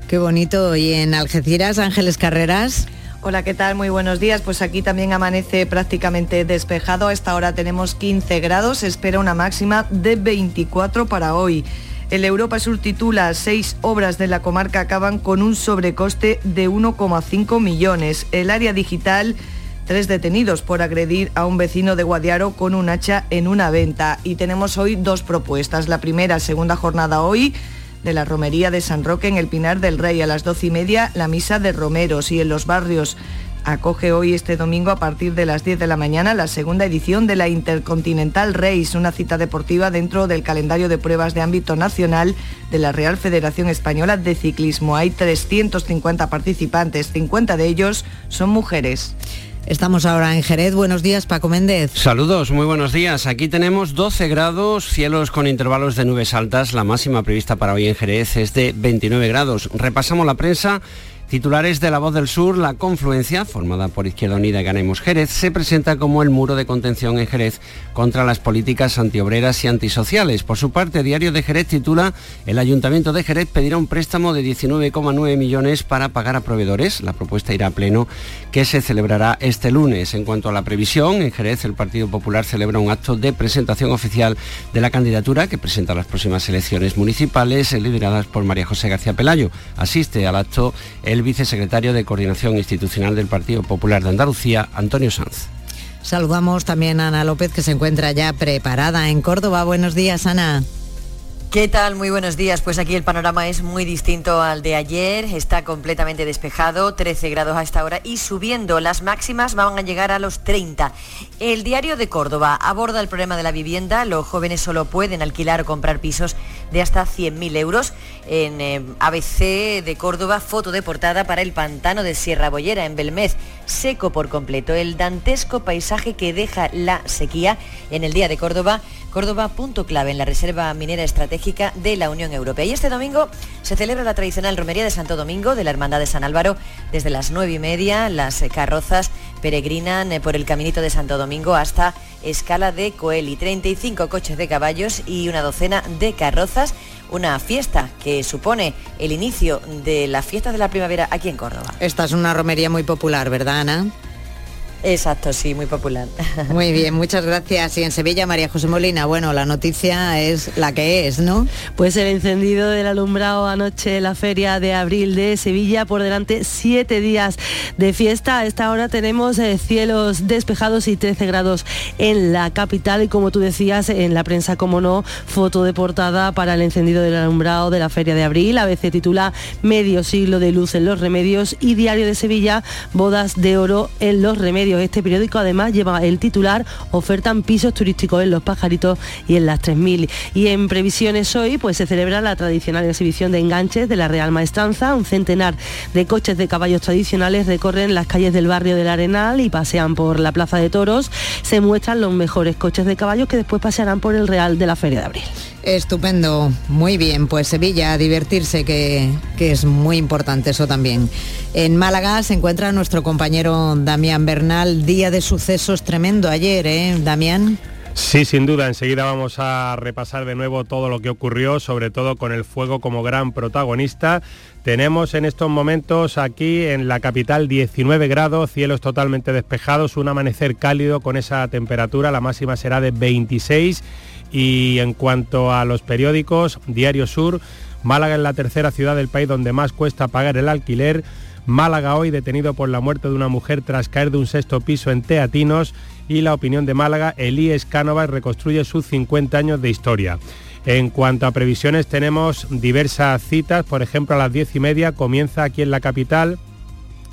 Qué bonito. Y en Algeciras, Ángeles Carreras. Hola, ¿qué tal? Muy buenos días. Pues aquí también amanece prácticamente despejado. A esta hora tenemos 15 grados. Se espera una máxima de 24 para hoy. El Europa Sur titula Seis obras de la comarca acaban con un sobrecoste de 1,5 millones. El área digital tres detenidos por agredir a un vecino de Guadiaro con un hacha en una venta. Y tenemos hoy dos propuestas. La primera, segunda jornada hoy de la romería de San Roque en el Pinar del Rey a las doce y media, la misa de romeros y en los barrios acoge hoy este domingo a partir de las 10 de la mañana la segunda edición de la Intercontinental Race, una cita deportiva dentro del calendario de pruebas de ámbito nacional de la Real Federación Española de Ciclismo. Hay 350 participantes, 50 de ellos son mujeres. Estamos ahora en Jerez. Buenos días, Paco Méndez. Saludos, muy buenos días. Aquí tenemos 12 grados, cielos con intervalos de nubes altas. La máxima prevista para hoy en Jerez es de 29 grados. Repasamos la prensa. Titulares de La Voz del Sur, la confluencia, formada por Izquierda Unida y Ganemos Jerez, se presenta como el muro de contención en Jerez contra las políticas antiobreras y antisociales. Por su parte, Diario de Jerez titula El Ayuntamiento de Jerez pedirá un préstamo de 19,9 millones para pagar a proveedores. La propuesta irá a pleno que se celebrará este lunes. En cuanto a la previsión, en Jerez el Partido Popular celebra un acto de presentación oficial de la candidatura que presenta las próximas elecciones municipales lideradas por María José García Pelayo. Asiste al acto el vicesecretario de Coordinación Institucional del Partido Popular de Andalucía, Antonio Sanz. Saludamos también a Ana López, que se encuentra ya preparada en Córdoba. Buenos días, Ana. ¿Qué tal? Muy buenos días. Pues aquí el panorama es muy distinto al de ayer. Está completamente despejado, 13 grados a esta hora y subiendo. Las máximas van a llegar a los 30. El diario de Córdoba aborda el problema de la vivienda. Los jóvenes solo pueden alquilar o comprar pisos de hasta 100.000 euros. En eh, ABC de Córdoba, foto de portada para el pantano de Sierra Bollera en Belmez. Seco por completo. El dantesco paisaje que deja la sequía en el día de Córdoba. Córdoba, punto clave en la Reserva Minera Estratégica de la Unión Europea. Y este domingo se celebra la tradicional romería de Santo Domingo de la Hermandad de San Álvaro. Desde las nueve y media las carrozas peregrinan eh, por el caminito de Santo Domingo hasta Escala de Coeli. 35 coches de caballos y una docena de carrozas. Una fiesta que supone el inicio de la fiesta de la primavera aquí en Córdoba. Esta es una romería muy popular, ¿verdad, Ana? Exacto, sí, muy popular. [LAUGHS] Muy bien, muchas gracias. Y en Sevilla, María José Molina, bueno, la noticia es la que es, ¿no? Pues el encendido del alumbrado anoche en la feria de abril de Sevilla, por delante siete días de fiesta. A esta hora tenemos eh, cielos despejados y 13 grados en la capital. Y como tú decías, en la prensa, como no, foto de portada para el encendido del alumbrado de la feria de abril. A veces titula Medio siglo de luz en los remedios y Diario de Sevilla, bodas de oro en los remedios este periódico además lleva el titular Ofertan pisos turísticos en Los Pajaritos y en las 3000. Y en previsiones hoy pues se celebra la tradicional exhibición de enganches de la Real Maestranza. Un centenar de coches de caballos tradicionales recorren las calles del barrio del Arenal y pasean por la Plaza de Toros. Se muestran los mejores coches de caballos que después pasearán por el Real de la Feria de Abril. Estupendo, muy bien, pues Sevilla, divertirse, que, que, es muy importante eso también. En Málaga se encuentra nuestro compañero Damián Bernal, día de sucesos tremendo ayer, ¿eh, Damián? Sí, sin duda, enseguida vamos a repasar de nuevo todo lo que ocurrió, sobre todo con el fuego como gran protagonista. Tenemos en estos momentos aquí en la capital 19 grados, cielos totalmente despejados, un amanecer cálido con esa temperatura, la máxima será de 26 y en cuanto a los periódicos, Diario Sur, Málaga es la tercera ciudad del país donde más cuesta pagar el alquiler, Málaga hoy detenido por la muerte de una mujer tras caer de un sexto piso en Teatinos y la opinión de Málaga, Elías Cánovas reconstruye sus 50 años de historia. En cuanto a previsiones tenemos diversas citas, por ejemplo a las 10 y media comienza aquí en la capital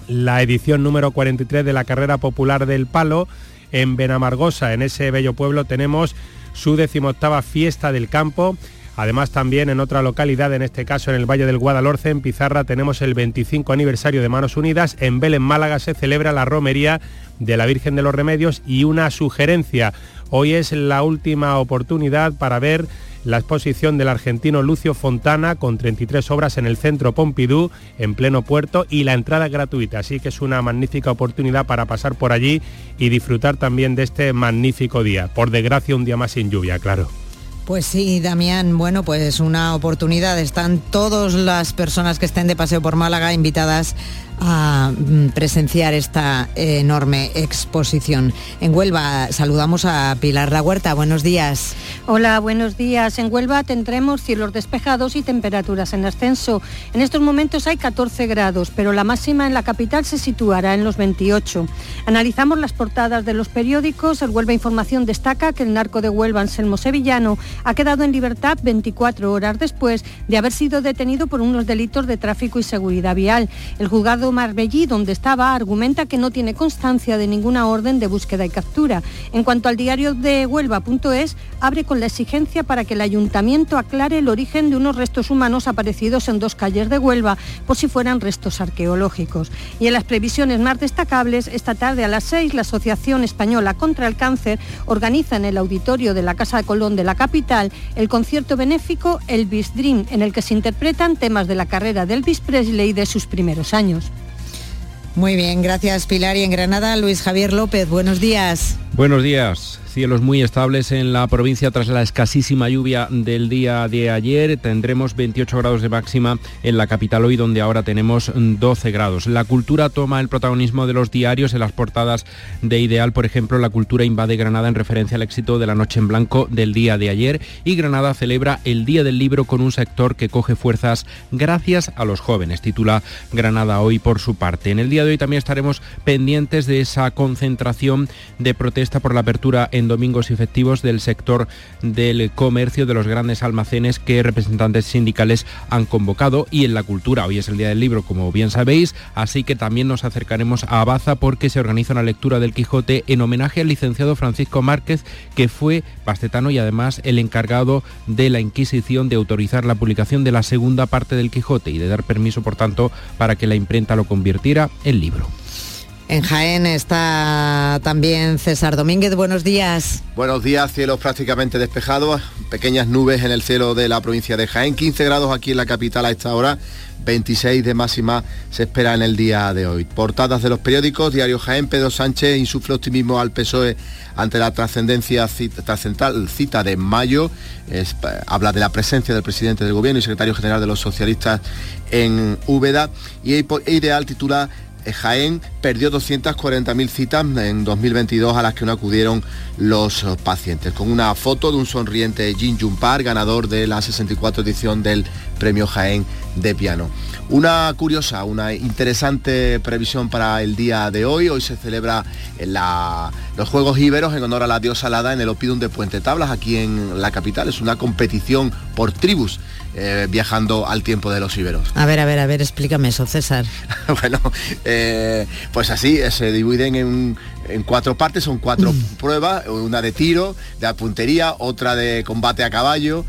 la edición número 43 de la carrera popular del Palo. En Benamargosa, en ese bello pueblo, tenemos su decimoctava fiesta del campo. Además también en otra localidad, en este caso en el Valle del Guadalhorce, en Pizarra, tenemos el 25 aniversario de Manos Unidas. En Belén, Málaga, se celebra la romería de la Virgen de los Remedios y una sugerencia. Hoy es la última oportunidad para ver la exposición del argentino Lucio Fontana con 33 obras en el Centro Pompidou en pleno puerto y la entrada gratuita, así que es una magnífica oportunidad para pasar por allí y disfrutar también de este magnífico día. Por desgracia un día más sin lluvia, claro. Pues sí, Damián, bueno, pues una oportunidad. Están todas las personas que estén de paseo por Málaga invitadas a mm, presenciar esta enorme exposición. En Huelva saludamos a Pilar La Huerta. Buenos días. Hola, buenos días. En Huelva tendremos cielos despejados y temperaturas en ascenso. En estos momentos hay 14 grados, pero la máxima en la capital se situará en los 28. Analizamos las portadas de los periódicos. El Huelva Información destaca que el narco de Huelva, Anselmo Sevillano, ha quedado en libertad 24 horas después de haber sido detenido por unos delitos de tráfico y seguridad vial. El juzgado Marbellí, donde estaba, argumenta que no tiene constancia de ninguna orden de búsqueda y captura. En cuanto al diario de Huelva.es, abre con la exigencia para que el ayuntamiento aclare el origen de unos restos humanos aparecidos en dos calles de Huelva, por si fueran restos arqueológicos. Y en las previsiones más destacables, esta tarde a las 6, la Asociación Española contra el Cáncer organiza en el auditorio de la Casa de Colón de la capital el concierto benéfico Elvis Dream, en el que se interpretan temas de la carrera de Elvis Presley de sus primeros años. Muy bien, gracias Pilar. Y en Granada, Luis Javier López, buenos días. Buenos días cielos muy estables en la provincia tras la escasísima lluvia del día de ayer. Tendremos 28 grados de máxima en la capital hoy, donde ahora tenemos 12 grados. La cultura toma el protagonismo de los diarios en las portadas de Ideal. Por ejemplo, la cultura invade Granada en referencia al éxito de la Noche en Blanco del día de ayer. Y Granada celebra el Día del Libro con un sector que coge fuerzas gracias a los jóvenes. Titula Granada hoy por su parte. En el día de hoy también estaremos pendientes de esa concentración de protesta por la apertura en domingos y festivos del sector del comercio de los grandes almacenes que representantes sindicales han convocado y en la cultura. Hoy es el Día del Libro, como bien sabéis, así que también nos acercaremos a Abaza porque se organiza una lectura del Quijote en homenaje al licenciado Francisco Márquez, que fue pastetano y además el encargado de la Inquisición de autorizar la publicación de la segunda parte del Quijote y de dar permiso, por tanto, para que la imprenta lo convirtiera en libro. En Jaén está también César Domínguez. Buenos días. Buenos días, cielos prácticamente despejados, pequeñas nubes en el cielo de la provincia de Jaén, 15 grados aquí en la capital a esta hora, 26 de máxima se espera en el día de hoy. Portadas de los periódicos, Diario Jaén, Pedro Sánchez insufla optimismo al PSOE ante la trascendencia trascendental cita de mayo. habla de la presencia del presidente del gobierno y secretario general de los socialistas en Úbeda. Y Ideal titula eh, Jaén perdió 240.000 citas en 2022 a las que no acudieron los eh, pacientes, con una foto de un sonriente Jin Jun Park, ganador de la 64 edición del Premio Jaén de Piano. Una curiosa, una interesante previsión para el día de hoy. Hoy se celebra los Juegos Íberos en honor a la diosa Alada en el Opidum de Puente Tablas, aquí en la capital. Es una competición por tribus eh, viajando al tiempo de los íberos. A ver, a ver, a ver, explícame eso, César. [LAUGHS] bueno, eh, pues así eh, se dividen en, cuatro partes, son cuatro mm. pruebas, una de tiro, de puntería, otra de combate a caballo,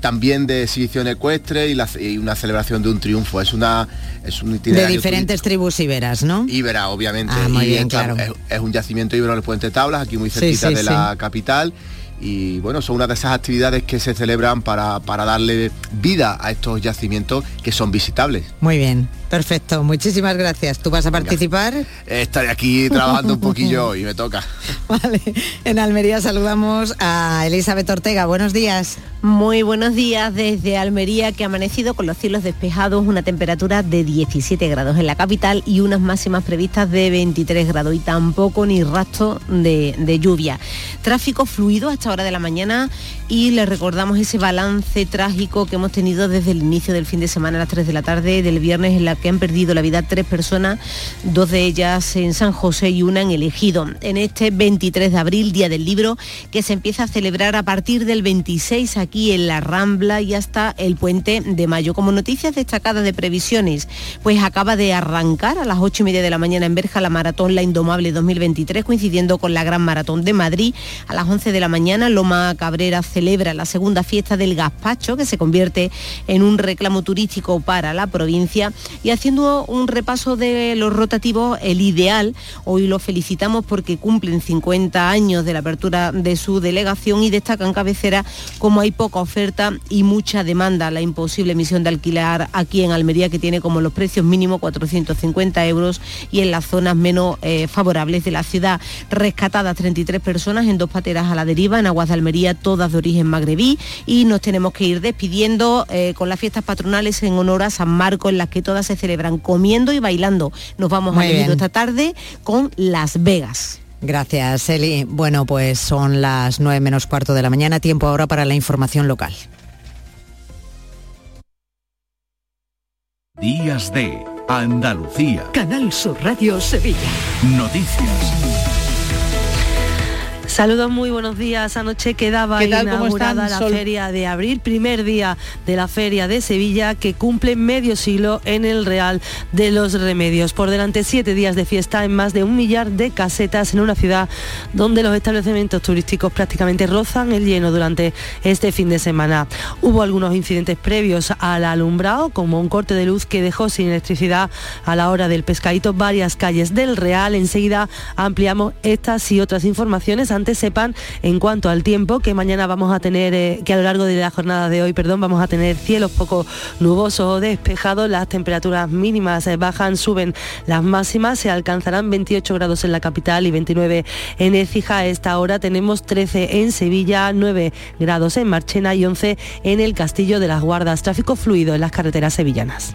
también de exhibición ecuestre y, una celebración de un triunfo. Es una es un De diferentes tribus íberas, ¿no? Íbera, obviamente. Ah, y claro. es, un yacimiento íbero en el puente Tablas, aquí muy cerquita de la capital y bueno, son una de esas actividades que se celebran para, para darle vida a estos yacimientos que son visitables. Muy bien, perfecto, muchísimas gracias. ¿Tú vas a participar? Estaré aquí trabajando un poquillo y me toca. [LAUGHS] Vale, en Almería saludamos a Elizabeth Ortega, buenos días. Muy buenos días desde Almería que ha amanecido con los cielos despejados, una temperatura de 17 grados en la capital y unas máximas previstas de 23 grados y tampoco ni rastro de, de lluvia. Tráfico fluido hasta hora de la mañana y les recordamos ese balance trágico que hemos tenido desde el inicio del fin de semana a las 3 de la tarde del viernes en la que han perdido la vida tres personas, dos de ellas en San José y una en el Ejido. En este 23 de abril, Día del Libro, que se empieza a celebrar a partir del 26 aquí en la Rambla y hasta el puente de mayo. Como noticias destacadas de previsiones, pues acaba de arrancar a las 8 y media de la mañana en Berja la maratón La Indomable 2023, coincidiendo con la Gran Maratón de Madrid. A las 11 de la mañana, Loma Cabrera celebra la segunda fiesta del gazpacho, que se convierte en un reclamo turístico para la provincia. Y haciendo un repaso de los rotativos, el ideal, hoy lo felicitamos porque cumplen 50 años de la apertura de su delegación y destacan cabecera como hay poca oferta y mucha demanda, la imposible emisión de alquilar aquí en Almería que tiene como los precios mínimos 450 euros y en las zonas menos eh, favorables de la ciudad. Rescatadas 33 personas en dos pateras a la deriva aguas de Almería, todas de origen magrebí y nos tenemos que ir despidiendo eh, con las fiestas patronales en honor a San Marco en las que todas se celebran comiendo y bailando. Nos vamos Muy a ir esta tarde con Las Vegas. Gracias, Eli. Bueno, pues son las 9 menos cuarto de la mañana, tiempo ahora para la información local. Días de Andalucía. Canal Sur Radio Sevilla. Noticias. Saludos, muy buenos días. Anoche quedaba ¿Qué tal? ¿Cómo inaugurada la Sol? Feria de Abril, primer día de la Feria de Sevilla, que cumple medio siglo en el Real de los Remedios. Por delante, siete días de fiesta en más de un millar de casetas en una ciudad donde los establecimientos turísticos prácticamente rozan el lleno durante este fin de semana. Hubo algunos incidentes previos al alumbrado, como un corte de luz que dejó sin electricidad a la hora del pescadito varias calles del Real. Enseguida ampliamos estas y otras informaciones. Antes sepan, en cuanto al tiempo, que mañana vamos a tener, eh, que a lo largo de la jornada de hoy, perdón, vamos a tener cielos poco nubosos o despejados. Las temperaturas mínimas eh, bajan, suben las máximas, se alcanzarán 28 grados en la capital y 29 en Écija. A esta hora tenemos 13 en Sevilla, 9 grados en Marchena y 11 en el Castillo de las Guardas. Tráfico fluido en las carreteras sevillanas.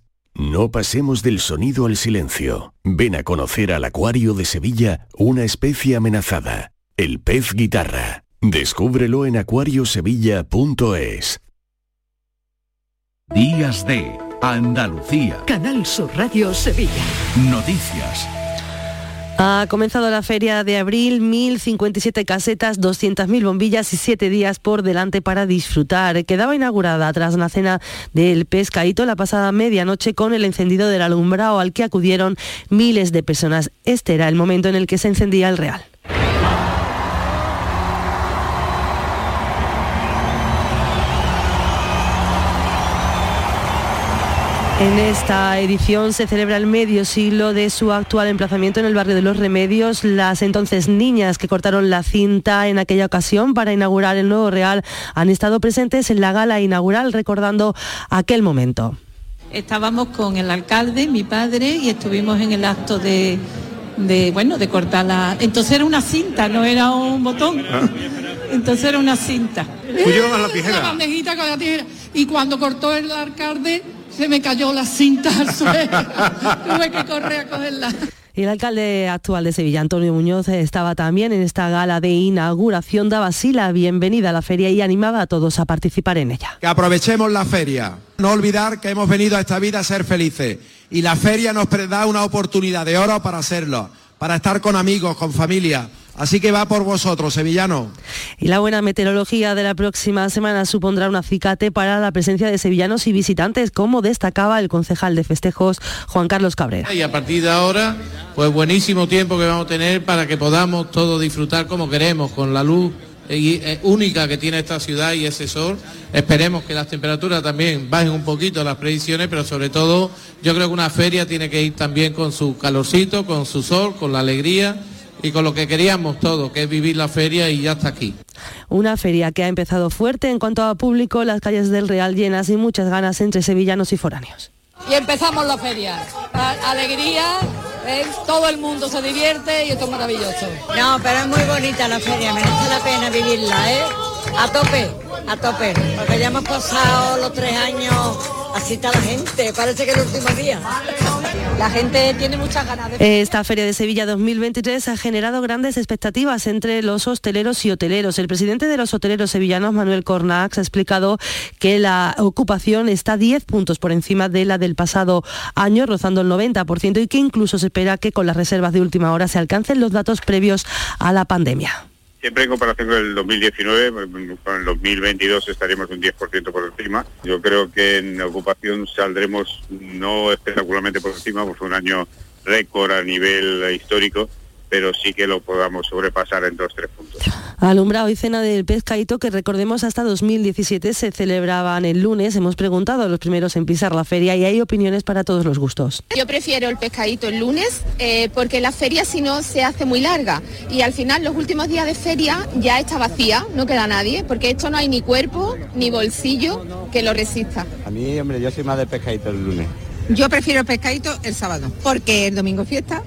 No pasemos del sonido al silencio. Ven a conocer al Acuario de Sevilla una especie amenazada, el pez guitarra. Descúbrelo en acuariosevilla.es. Días de Andalucía. Canal Sur Radio Sevilla. Noticias. Ha comenzado la feria de abril, 1.057 casetas, 200.000 bombillas y 7 días por delante para disfrutar. Quedaba inaugurada tras la cena del pescadito la pasada medianoche con el encendido del alumbrado al que acudieron miles de personas. Este era el momento en el que se encendía el Real. En esta edición se celebra el medio siglo de su actual emplazamiento en el barrio de Los Remedios. Las entonces niñas que cortaron la cinta en aquella ocasión para inaugurar el nuevo Real han estado presentes en la gala inaugural recordando aquel momento. Estábamos con el alcalde, mi padre, y estuvimos en el acto de, de, bueno, de cortar la... Entonces era una cinta, no era un botón. Entonces era una cinta. Tú llevabas la tijera. La bandejita con la tijera. Y cuando cortó el alcalde, se me cayó la cinta al [LAUGHS] suelo. Tuve que correr a cogerla. Y el alcalde actual de Sevilla, Antonio Muñoz, estaba también en esta gala de inauguración, daba así la bienvenida a la feria y animaba a todos a participar en ella. Que aprovechemos la feria, no olvidar que hemos venido a esta vida a ser felices y la feria nos da una oportunidad de oro para hacerlo, para estar con amigos, con familia, Así que va por vosotros, sevillano. Y la buena meteorología de la próxima semana supondrá un acicate para la presencia de sevillanos y visitantes, como destacaba el concejal de festejos Juan Carlos Cabrera. Y a partir de ahora, pues buenísimo tiempo que vamos a tener para que podamos todos disfrutar como queremos, con la luz eh, única que tiene esta ciudad y ese sol. Esperemos que las temperaturas también bajen un poquito las predicciones, pero sobre todo yo creo que una feria tiene que ir también con su calorcito, con su sol, con la alegría y con lo que queríamos todos, que es vivir la feria y ya está aquí. Una feria que ha empezado fuerte en cuanto a público, las calles del Real llenas y muchas ganas entre sevillanos y foráneos. Y empezamos la feria. Alegría, ¿eh? todo el mundo se divierte y esto es maravilloso. No, pero es muy bonita la feria, merece la pena vivirla, ¿eh? A tope, a tope, porque ya hemos pasado los tres años, así está la gente, parece que el último día. La gente tiene muchas ganas de... Esta Feria de Sevilla 2023 ha generado grandes expectativas entre los hosteleros y hoteleros. El presidente de los hoteleros sevillanos, Manuel Cornax, ha explicado que la ocupación está 10 puntos por encima de la del pasado año, rozando el 90%, y que incluso se espera que con las reservas de última hora se alcancen los datos previos a la pandemia. Siempre en comparación con el 2019, con el 2022 estaremos un 10% por encima. Yo creo que en ocupación saldremos no espectacularmente por encima, fue un año récord a nivel histórico, pero sí que lo podamos sobrepasar en dos, tres puntos. Alumbrado y cena del pescadito que recordemos hasta 2017 se celebraban el lunes. Hemos preguntado a los primeros en pisar la feria y hay opiniones para todos los gustos. Yo prefiero el pescadito el lunes eh, porque la feria si no se hace muy larga y al final los últimos días de feria ya está vacía, no queda nadie, porque esto no hay ni cuerpo ni bolsillo que lo resista. A mí, hombre, yo soy más de pescadito el lunes. Yo prefiero el pescadito el sábado, porque el domingo fiesta,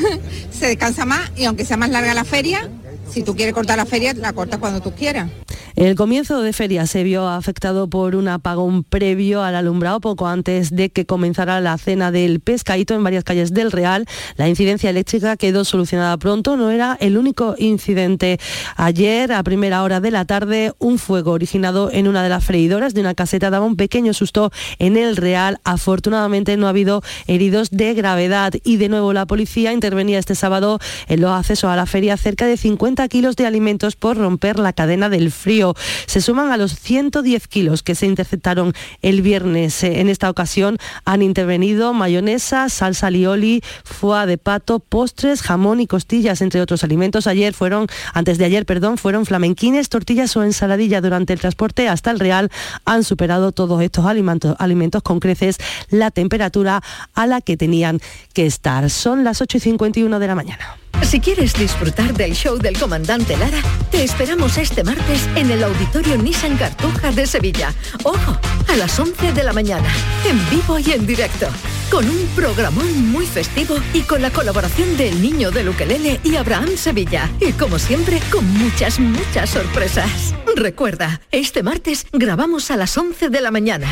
[LAUGHS] se descansa más y aunque sea más larga la feria, si tú quieres cortar la feria, la cortas cuando tú quieras. El comienzo de feria se vio afectado por un apagón previo al alumbrado poco antes de que comenzara la cena del pescadito en varias calles del Real. La incidencia eléctrica quedó solucionada pronto, no era el único incidente. Ayer, a primera hora de la tarde, un fuego originado en una de las freidoras de una caseta daba un pequeño susto en el Real. Afortunadamente no ha habido heridos de gravedad y de nuevo la policía intervenía este sábado en los accesos a la feria cerca de 50 kilos de alimentos por romper la cadena del frío. Se suman a los 110 kilos que se interceptaron el viernes. Eh, en esta ocasión han intervenido mayonesa, salsa lioli, foie de pato, postres, jamón y costillas, entre otros alimentos. Ayer fueron, antes de ayer, perdón, fueron flamenquines, tortillas o ensaladilla durante el transporte hasta el Real. Han superado todos estos alimentos, alimentos con creces la temperatura a la que tenían que estar. Son las 8 y 51 de la mañana. Si quieres disfrutar del show del comandante Lara, te esperamos este martes en el Auditorio Nissan Cartuja de Sevilla. Ojo, a las 11 de la mañana, en vivo y en directo, con un programón muy festivo y con la colaboración del Niño de Luquelele y Abraham Sevilla. Y como siempre, con muchas, muchas sorpresas. Recuerda, este martes grabamos a las 11 de la mañana.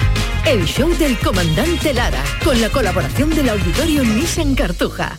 El show del comandante Lara, con la colaboración del Auditorio Nissan Cartuja.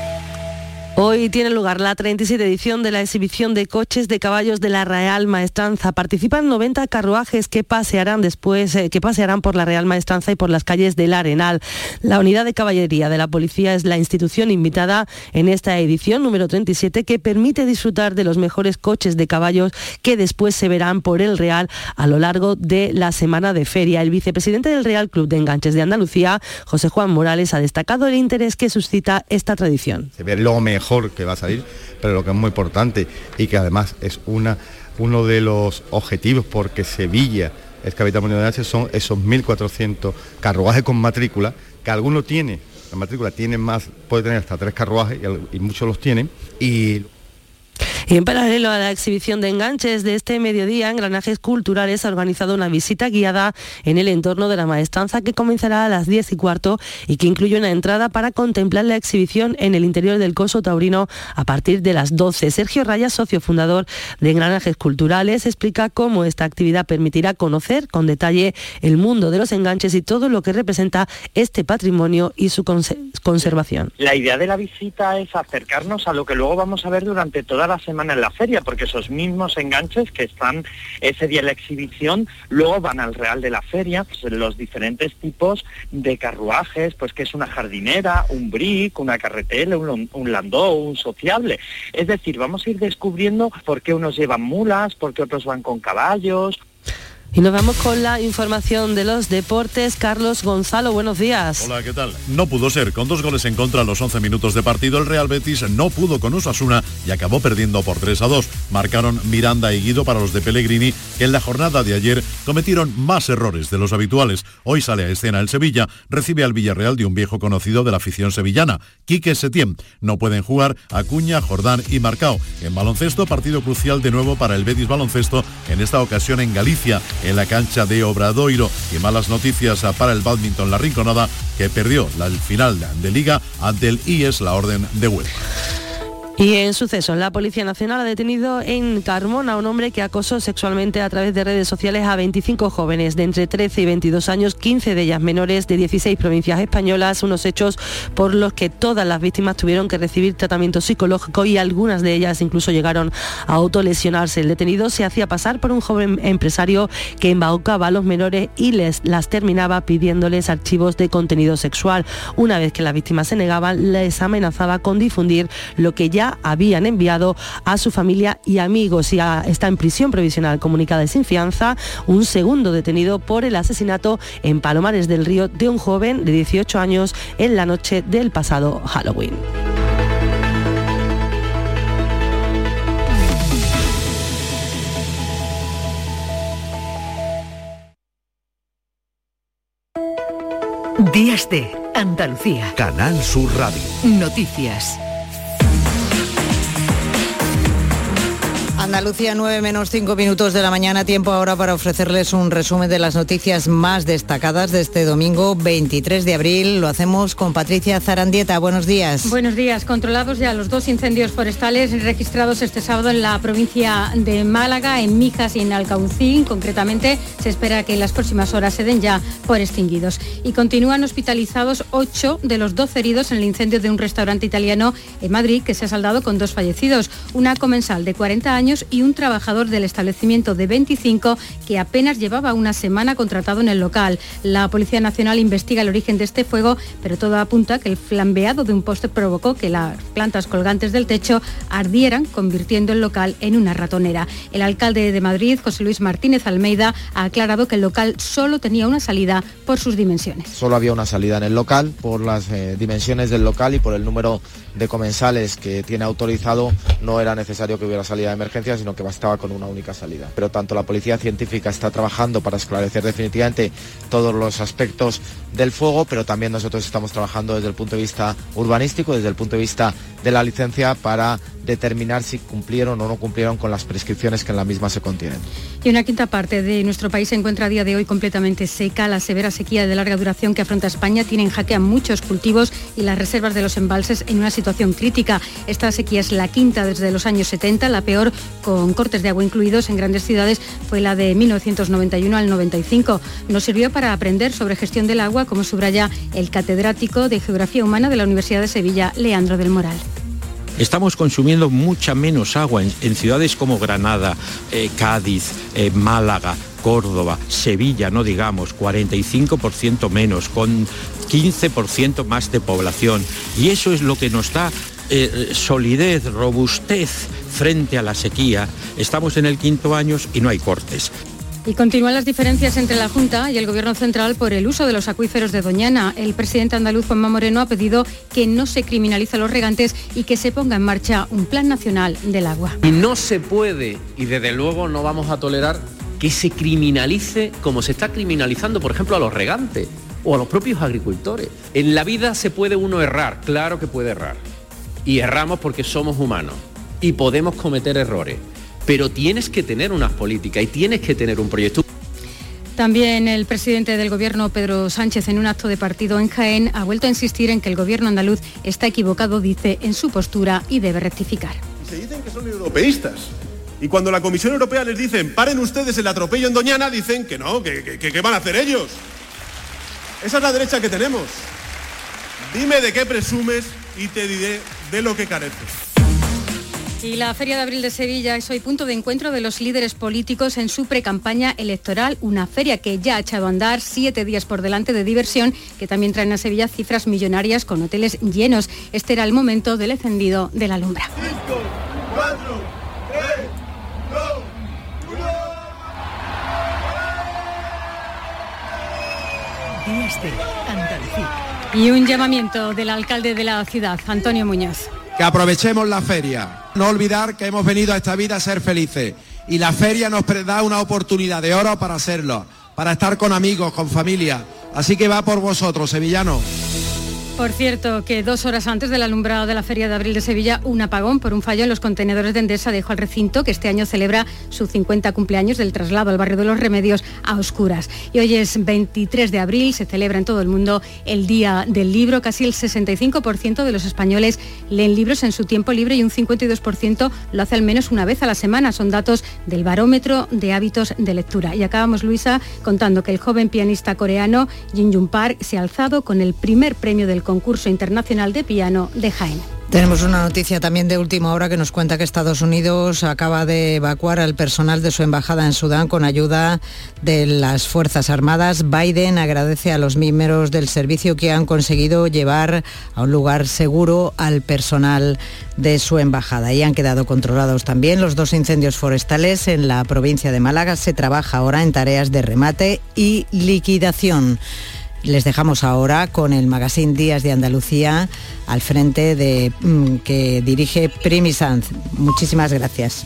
Hoy tiene lugar la 37 edición de la exhibición de coches de caballos de la Real Maestranza. Participan 90 carruajes que pasearán después, eh, que pasearán por la Real Maestranza y por las calles del Arenal. La unidad de caballería de la policía es la institución invitada en esta edición número 37 que permite disfrutar de los mejores coches de caballos que después se verán por el Real a lo largo de la semana de feria. El vicepresidente del Real Club de Enganches de Andalucía, José Juan Morales, ha destacado el interés que suscita esta tradición. Que va a salir, pero lo que es muy importante y que además es una, uno de los objetivos porque Sevilla es capital mundial de son esos 1.400 carruajes con matrícula, que alguno tiene, la matrícula tiene más, puede tener hasta tres carruajes y, y muchos los tienen, y En paralelo a la exhibición de enganches de este mediodía, Engranajes Culturales ha organizado una visita guiada en el entorno de la maestranza que comenzará a las 10 y cuarto y que incluye una entrada para contemplar la exhibición en el interior del coso taurino a partir de las 12. Sergio Raya, socio fundador de Engranajes Culturales, explica cómo esta actividad permitirá conocer con detalle el mundo de los enganches y todo lo que representa este patrimonio y su conservación. La idea de la visita es acercarnos a lo que luego vamos a ver durante toda la semana en la feria, porque esos mismos enganches que están ese día en la exhibición, luego van al real de la feria, pues, los diferentes tipos de carruajes, pues que es una jardinera, un brick, una carretela, un, un landó, un sociable. Es decir, vamos a ir descubriendo por qué unos llevan mulas, por qué otros van con caballos, y nos vamos con la información de los deportes. Carlos Gonzalo, buenos días. Hola, ¿qué tal? No pudo ser. Con dos goles en contra a los 11 minutos de partido, el Real Betis no pudo con Osasuna y acabó perdiendo por 3 a 2. Marcaron Miranda y Guido para los de Pellegrini, que en la jornada de ayer cometieron más errores de los habituales. Hoy sale a escena el Sevilla, recibe al Villarreal de un viejo conocido de la afición sevillana, Quique Setién. No pueden jugar Acuña, Jordán y Marcao. En baloncesto, partido crucial de nuevo para el Betis Baloncesto, en esta ocasión en Galicia en la cancha de Obradoiro. Y malas noticias para el badminton La Rinconada, que perdió la final de liga ante el IES, la Orden de Huelva. Y en sucesos, la Policía Nacional ha detenido en Carmona a un hombre que acosó sexualmente a través de redes sociales a 25 jóvenes de entre 13 y 22 años, 15 de ellas menores de 16 provincias españolas, unos hechos por los que todas las víctimas tuvieron que recibir tratamiento psicológico y algunas de ellas incluso llegaron a autolesionarse. El detenido se hacía pasar por un joven empresario que embaucaba a los menores y les las terminaba pidiéndoles archivos de contenido sexual. Una vez que las víctimas se negaban, les amenazaba con difundir lo que ya habían enviado a su familia y amigos y está en prisión provisional comunicada y sin fianza un segundo detenido por el asesinato en Palomares del Río de un joven de 18 años en la noche del pasado Halloween. Días de Andalucía. Canal Sur Radio. Noticias. Andalucía 9 menos 5 minutos de la mañana, tiempo ahora para ofrecerles un resumen de las noticias más destacadas de este domingo 23 de abril. Lo hacemos con Patricia Zarandieta. Buenos días. Buenos días. Controlados ya los dos incendios forestales registrados este sábado en la provincia de Málaga, en Mijas y en Alcaucín. Concretamente, se espera que en las próximas horas se den ya por extinguidos. Y continúan hospitalizados 8 de los 12 heridos en el incendio de un restaurante italiano en Madrid, que se ha saldado con dos fallecidos. Una comensal de 40 años y un trabajador del establecimiento de 25 que apenas llevaba una semana contratado en el local. La Policía Nacional investiga el origen de este fuego, pero todo apunta que el flambeado de un poste provocó que las plantas colgantes del techo ardieran, convirtiendo el local en una ratonera. El alcalde de Madrid, José Luis Martínez Almeida, ha aclarado que el local solo tenía una salida por sus dimensiones. Solo había una salida en el local por las eh, dimensiones del local y por el número de comensales que tiene autorizado, no era necesario que hubiera salida de emergencia, sino que bastaba con una única salida. Pero tanto la policía científica está trabajando para esclarecer definitivamente todos los aspectos del fuego, pero también nosotros estamos trabajando desde el punto de vista urbanístico, desde el punto de vista de la licencia para determinar si cumplieron o no cumplieron con las prescripciones que en la misma se contienen. Y una quinta parte de nuestro país se encuentra a día de hoy completamente seca. La severa sequía de larga duración que afronta España tiene en jaque a muchos cultivos y las reservas de los embalses en una situación crítica. Esta sequía es la quinta desde los años 70, la peor con cortes de agua incluidos en grandes ciudades fue la de 1991 al 95. Nos sirvió para aprender sobre gestión del agua, como subraya el catedrático de Geografía Humana de la Universidad de Sevilla, Leandro del Moral. Estamos consumiendo mucha menos agua en, ciudades como Granada, eh, Cádiz, eh, Málaga, Córdoba, Sevilla, no digamos, 45% menos, con 15% más de población. Y eso es lo que nos da eh, solidez, robustez frente a la sequía. Estamos en el quinto año y no hay cortes. Y continúan las diferencias entre la Junta y el Gobierno Central por el uso de los acuíferos de Doñana. El presidente andaluz Juanma Moreno ha pedido que no se criminalice a los regantes y que se ponga en marcha un plan nacional del agua. Y no se puede, y desde luego no vamos a tolerar que se criminalice como se está criminalizando, por ejemplo, a los regantes o a los propios agricultores. En la vida se puede uno errar, claro que puede errar. Y erramos porque somos humanos y podemos cometer errores, pero tienes que tener unas políticas y tienes que tener un proyecto. También el presidente del Gobierno, Pedro Sánchez, en un acto de partido en Jaén, ha vuelto a insistir en que el Gobierno andaluz está equivocado, dice, en su postura y debe rectificar. Se dicen que son europeístas. Y cuando la Comisión Europea les dicen, paren ustedes el atropello en Doñana, dicen que no, que, ¿qué van a hacer ellos? Esa es la derecha que tenemos. Dime de qué presumes y te diré de lo que careces. Y la Feria de Abril de Sevilla es hoy punto de encuentro de los líderes políticos en su precampaña electoral, una feria que ya ha echado a andar siete días por delante de diversión, que también traen a Sevilla cifras millonarias con hoteles llenos. Este era el momento del encendido de la alumbra. Y un llamamiento del alcalde de la ciudad, Antonio Muñoz que aprovechemos la feria. No olvidar que hemos venido a esta vida a ser felices y la feria nos da una oportunidad de oro para hacerlo, para estar con amigos, con familia. Así que va por vosotros, sevillanos. Por cierto, que dos horas antes del alumbrado de la Feria de Abril de Sevilla, un apagón por un fallo en los contenedores de Endesa dejó al recinto, que este año celebra su 50 cumpleaños del traslado al barrio de los Remedios a oscuras. Y hoy es 23 de abril, se celebra en todo el mundo el Día del Libro. Casi el 65% de los españoles leen libros en su tiempo libre y un 52% lo hace al menos una vez a la semana. Son datos del barómetro de hábitos de lectura. Y acabamos, Luisa, contando que el joven pianista coreano Jin Jun Park se ha alzado con el primer premio del concurso internacional de piano de Jaén. Tenemos una noticia también de última hora que nos cuenta que Estados Unidos acaba de evacuar al personal de su embajada en Sudán con ayuda de las Fuerzas Armadas. Biden agradece a los miembros del servicio que han conseguido llevar a un lugar seguro al personal de su embajada. Y han quedado controlados también los dos incendios forestales en la provincia de Málaga. Se trabaja ahora en tareas de remate y liquidación. Les dejamos ahora con el magazine Días de Andalucía al frente de mm, que dirige Primi Sanz. Muchísimas gracias.